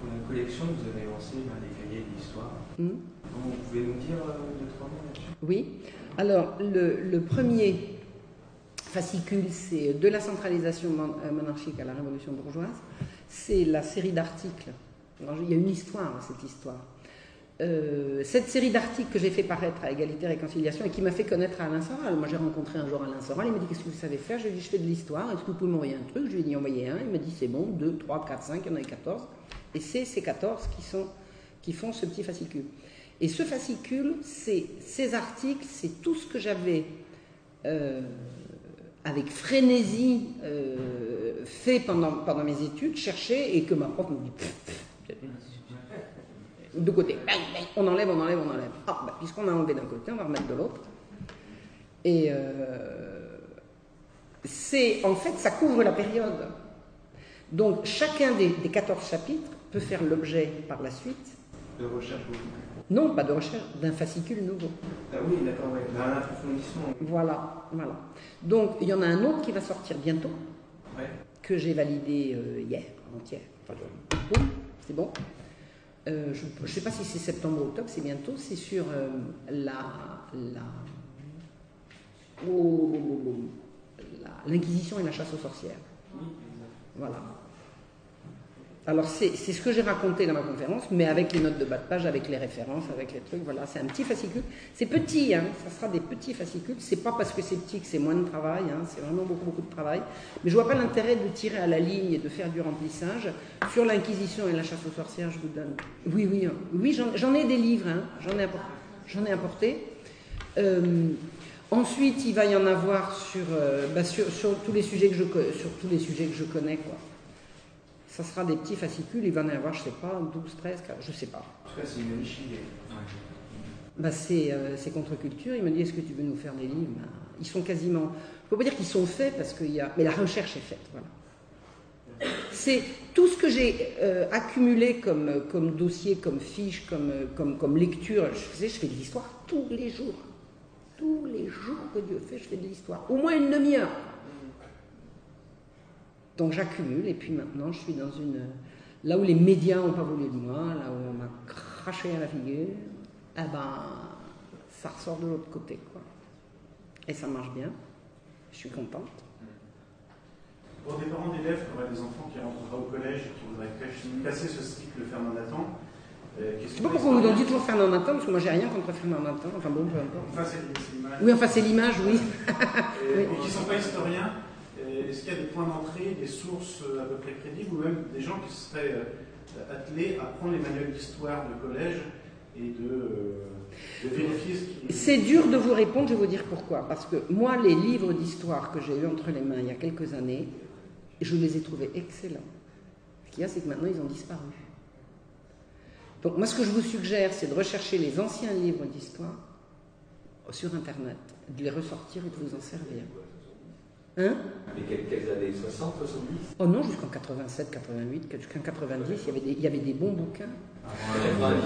pour la collection, vous avez lancé ben, des cahiers d'histoire. Mhm. Vous pouvez nous dire euh, deux, trois mots là-dessus? Oui. Alors, le, le premier fascicule, c'est de la centralisation euh, monarchique à la révolution bourgeoise. C'est la série d'articles. Alors, il y a une histoire à cette histoire. Euh, cette série d'articles que j'ai fait paraître à Égalité Réconciliation et qui m'a fait connaître Alain Soral. Moi, j'ai rencontré un jour Alain Soral, il m'a dit Qu'est-ce que vous savez faire? Je lui ai dit Je fais de l'histoire, est-ce que vous pouvez m'envoyer un truc? Je lui ai dit Envoyez un. Il m'a dit C'est bon, 2, 3, 4, 5, il y en a 14. Et c'est ces 14 qui, sont, qui font ce petit fascicule. Et ce fascicule, ces articles, c'est tout ce que j'avais euh, avec frénésie euh, fait pendant, pendant mes études, cherché et que ma prof me dit pff, de côté, bang, bang, on enlève, on enlève, on enlève. Ah, bah, puisqu'on a enlevé d'un côté, on va remettre de l'autre. Et euh, c'est en fait, ça couvre la période. Donc chacun des, des 14 chapitres peut faire l'objet par la suite, De recherche non pas de recherche, d'un fascicule nouveau. Ah oui, d'accord, ouais. Un approfondissement. Voilà, voilà. Donc il y en a un autre qui va sortir bientôt, Ouais. que j'ai validé euh, hier, avant-hier. Enfin, oui, c'est bon. Euh, je ne sais pas si c'est septembre ou octobre, c'est bientôt. C'est sur euh, la, la, oh, oh, oh, oh, la- l'Inquisition et la chasse aux sorcières. Voilà. Alors c'est ce que j'ai raconté dans ma conférence, mais avec les notes de bas de page, avec les références, avec les trucs. Voilà, c'est un petit fascicule. C'est petit, hein, ça sera des petits fascicules. C'est pas parce que c'est petit que c'est moins de travail. hein, c'est vraiment beaucoup beaucoup de travail. Mais je vois pas l'intérêt de tirer à la ligne et de faire du remplissage sur l'Inquisition et la chasse aux sorcières. Je vous donne. Oui, oui, hein. oui. J'en ai des livres. hein, J'en ai apporté. Ai. Euh, Ensuite, il va y en avoir sur, euh, bah, sur, sur tous les sujets que je, sur tous les sujets que je connais. Quoi. Ça sera des petits fascicules, il va en avoir, je sais pas, 12, 13, 15, je sais pas. En tout cas, c'est une riche idée. Bah, c'est euh, c'est contre-culture. Il me dit Est-ce que tu veux nous faire des livres? Bah, Ils sont quasiment. Je peux pas dire qu'ils sont faits parce qu'il y a. Mais la recherche est faite. Voilà. C'est tout ce que j'ai euh, accumulé comme, comme dossier, comme fiche, comme, comme, comme lecture. Je faisais, je fais de l'histoire tous les jours. Tous les jours que Dieu fait, je fais de l'histoire. Au moins une demi-heure. Donc j'accumule et puis maintenant je suis dans une. Là où les médias n'ont pas voulu de moi, là où on m'a craché à la figure, eh ben, ça ressort de l'autre côté. Quoi. Et ça marche bien. Je suis contente. Pour des parents d'élèves qui auraient des enfants qui rentreraient au collège et qui voudraient casser ce cycle Fernand Nathan, euh, Je qu'est-ce sais pas pourquoi vous en dites toujours Fernand Nathan, parce que moi j'ai rien contre Fernand Nathan. Enfin bon, peu importe. Enfin, c'est l'image. Oui, enfin c'est l'image, oui. Et, Oui. et qui ne sont pas historiens, est-ce qu'il y a des points d'entrée, des sources euh, à peu près crédibles, ou même des gens qui seraient euh, attelés à prendre les manuels d'histoire de collège et de, euh, vérifier ce qui. C'est dur de vous répondre, je vais vous dire pourquoi. Parce que moi, les livres d'histoire que j'ai eu entre les mains il y a quelques années, je les ai trouvés excellents. Ce qu'il y a, c'est que maintenant, ils ont disparu. Donc, moi, ce que je vous suggère, c'est de rechercher les anciens livres d'histoire sur Internet, de les ressortir et de vous en servir. Hein Mais quelles, années? 60, 70 Oh non, jusqu'en 87, 88, jusqu'en 90, il y, avait des, il y avait des bons bouquins. Avant la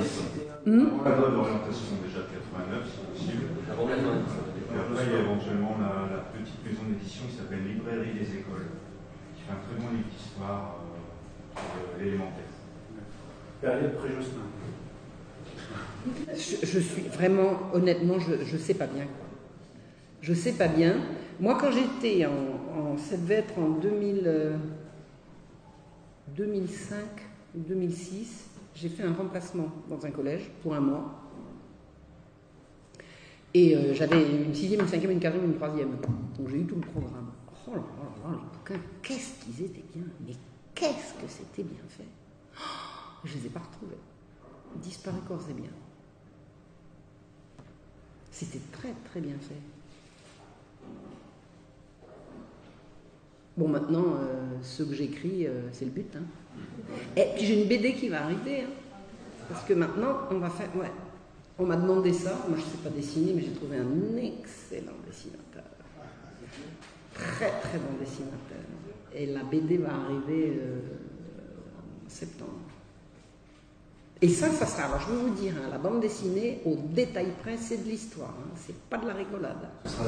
Hmm avant la loi d'orientation déjà de 89, c'est possible. Avant 90. Et après, il y a éventuellement la, la petite maison d'édition qui s'appelle Librairie des écoles, qui fait un très bon livre d'histoire euh, de l'élémentaire. Période pré-Jospin. Je, je suis vraiment, honnêtement, je ne sais pas bien. Je sais pas bien. Moi, quand j'étais en, en. Ça devait être en 2000, euh, 2005 ou 2006, j'ai fait un remplacement dans un collège pour un mois. Et euh, j'avais une sixième, une cinquième, une quatrième, une troisième. Donc j'ai eu tout le programme. Oh là là là, les bouquins, qu'est-ce qu'ils étaient bien. Mais qu'est-ce que c'était bien fait. Oh, je les ai pas retrouvés. Disparu corps et bien. C'était très très bien fait. Bon, maintenant, euh, ce que j'écris, euh, c'est le but. hein. Et puis j'ai une BD qui va arriver. hein. Parce que maintenant, on va faire. Ouais. On m'a demandé ça. Moi, je ne sais pas dessiner, mais j'ai trouvé un excellent dessinateur. Très très bon dessinateur. Et la BD va arriver euh, en septembre. Et ça, ça sera. Alors, je vais vous dire, hein, la bande dessinée, au détail près, c'est de l'histoire. hein. C'est pas de la rigolade. Ce sera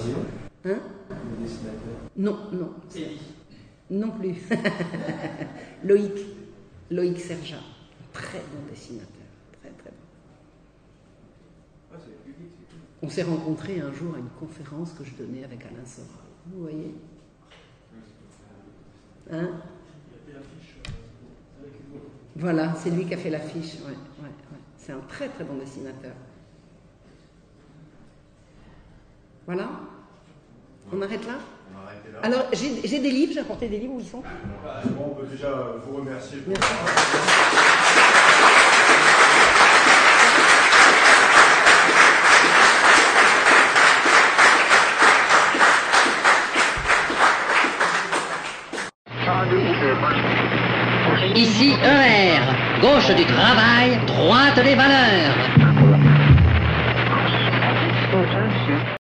Hein Le dessinateur. Non, non. Non plus. Loïc. Loïc Serja. Très bon dessinateur. Très, très bon. Ah. On s'est rencontrés un jour à une conférence que je donnais avec Alain Soral. Vous voyez Hein. Voilà, c'est lui qui a fait l'affiche. Ouais, ouais, ouais. C'est un très très bon dessinateur. Voilà On arrête là On. Alors, j'ai des livres, j'ai apporté des livres, où ils sont Bon, on peut déjà vous remercier pour Ici ER, gauche du travail, droite des valeurs.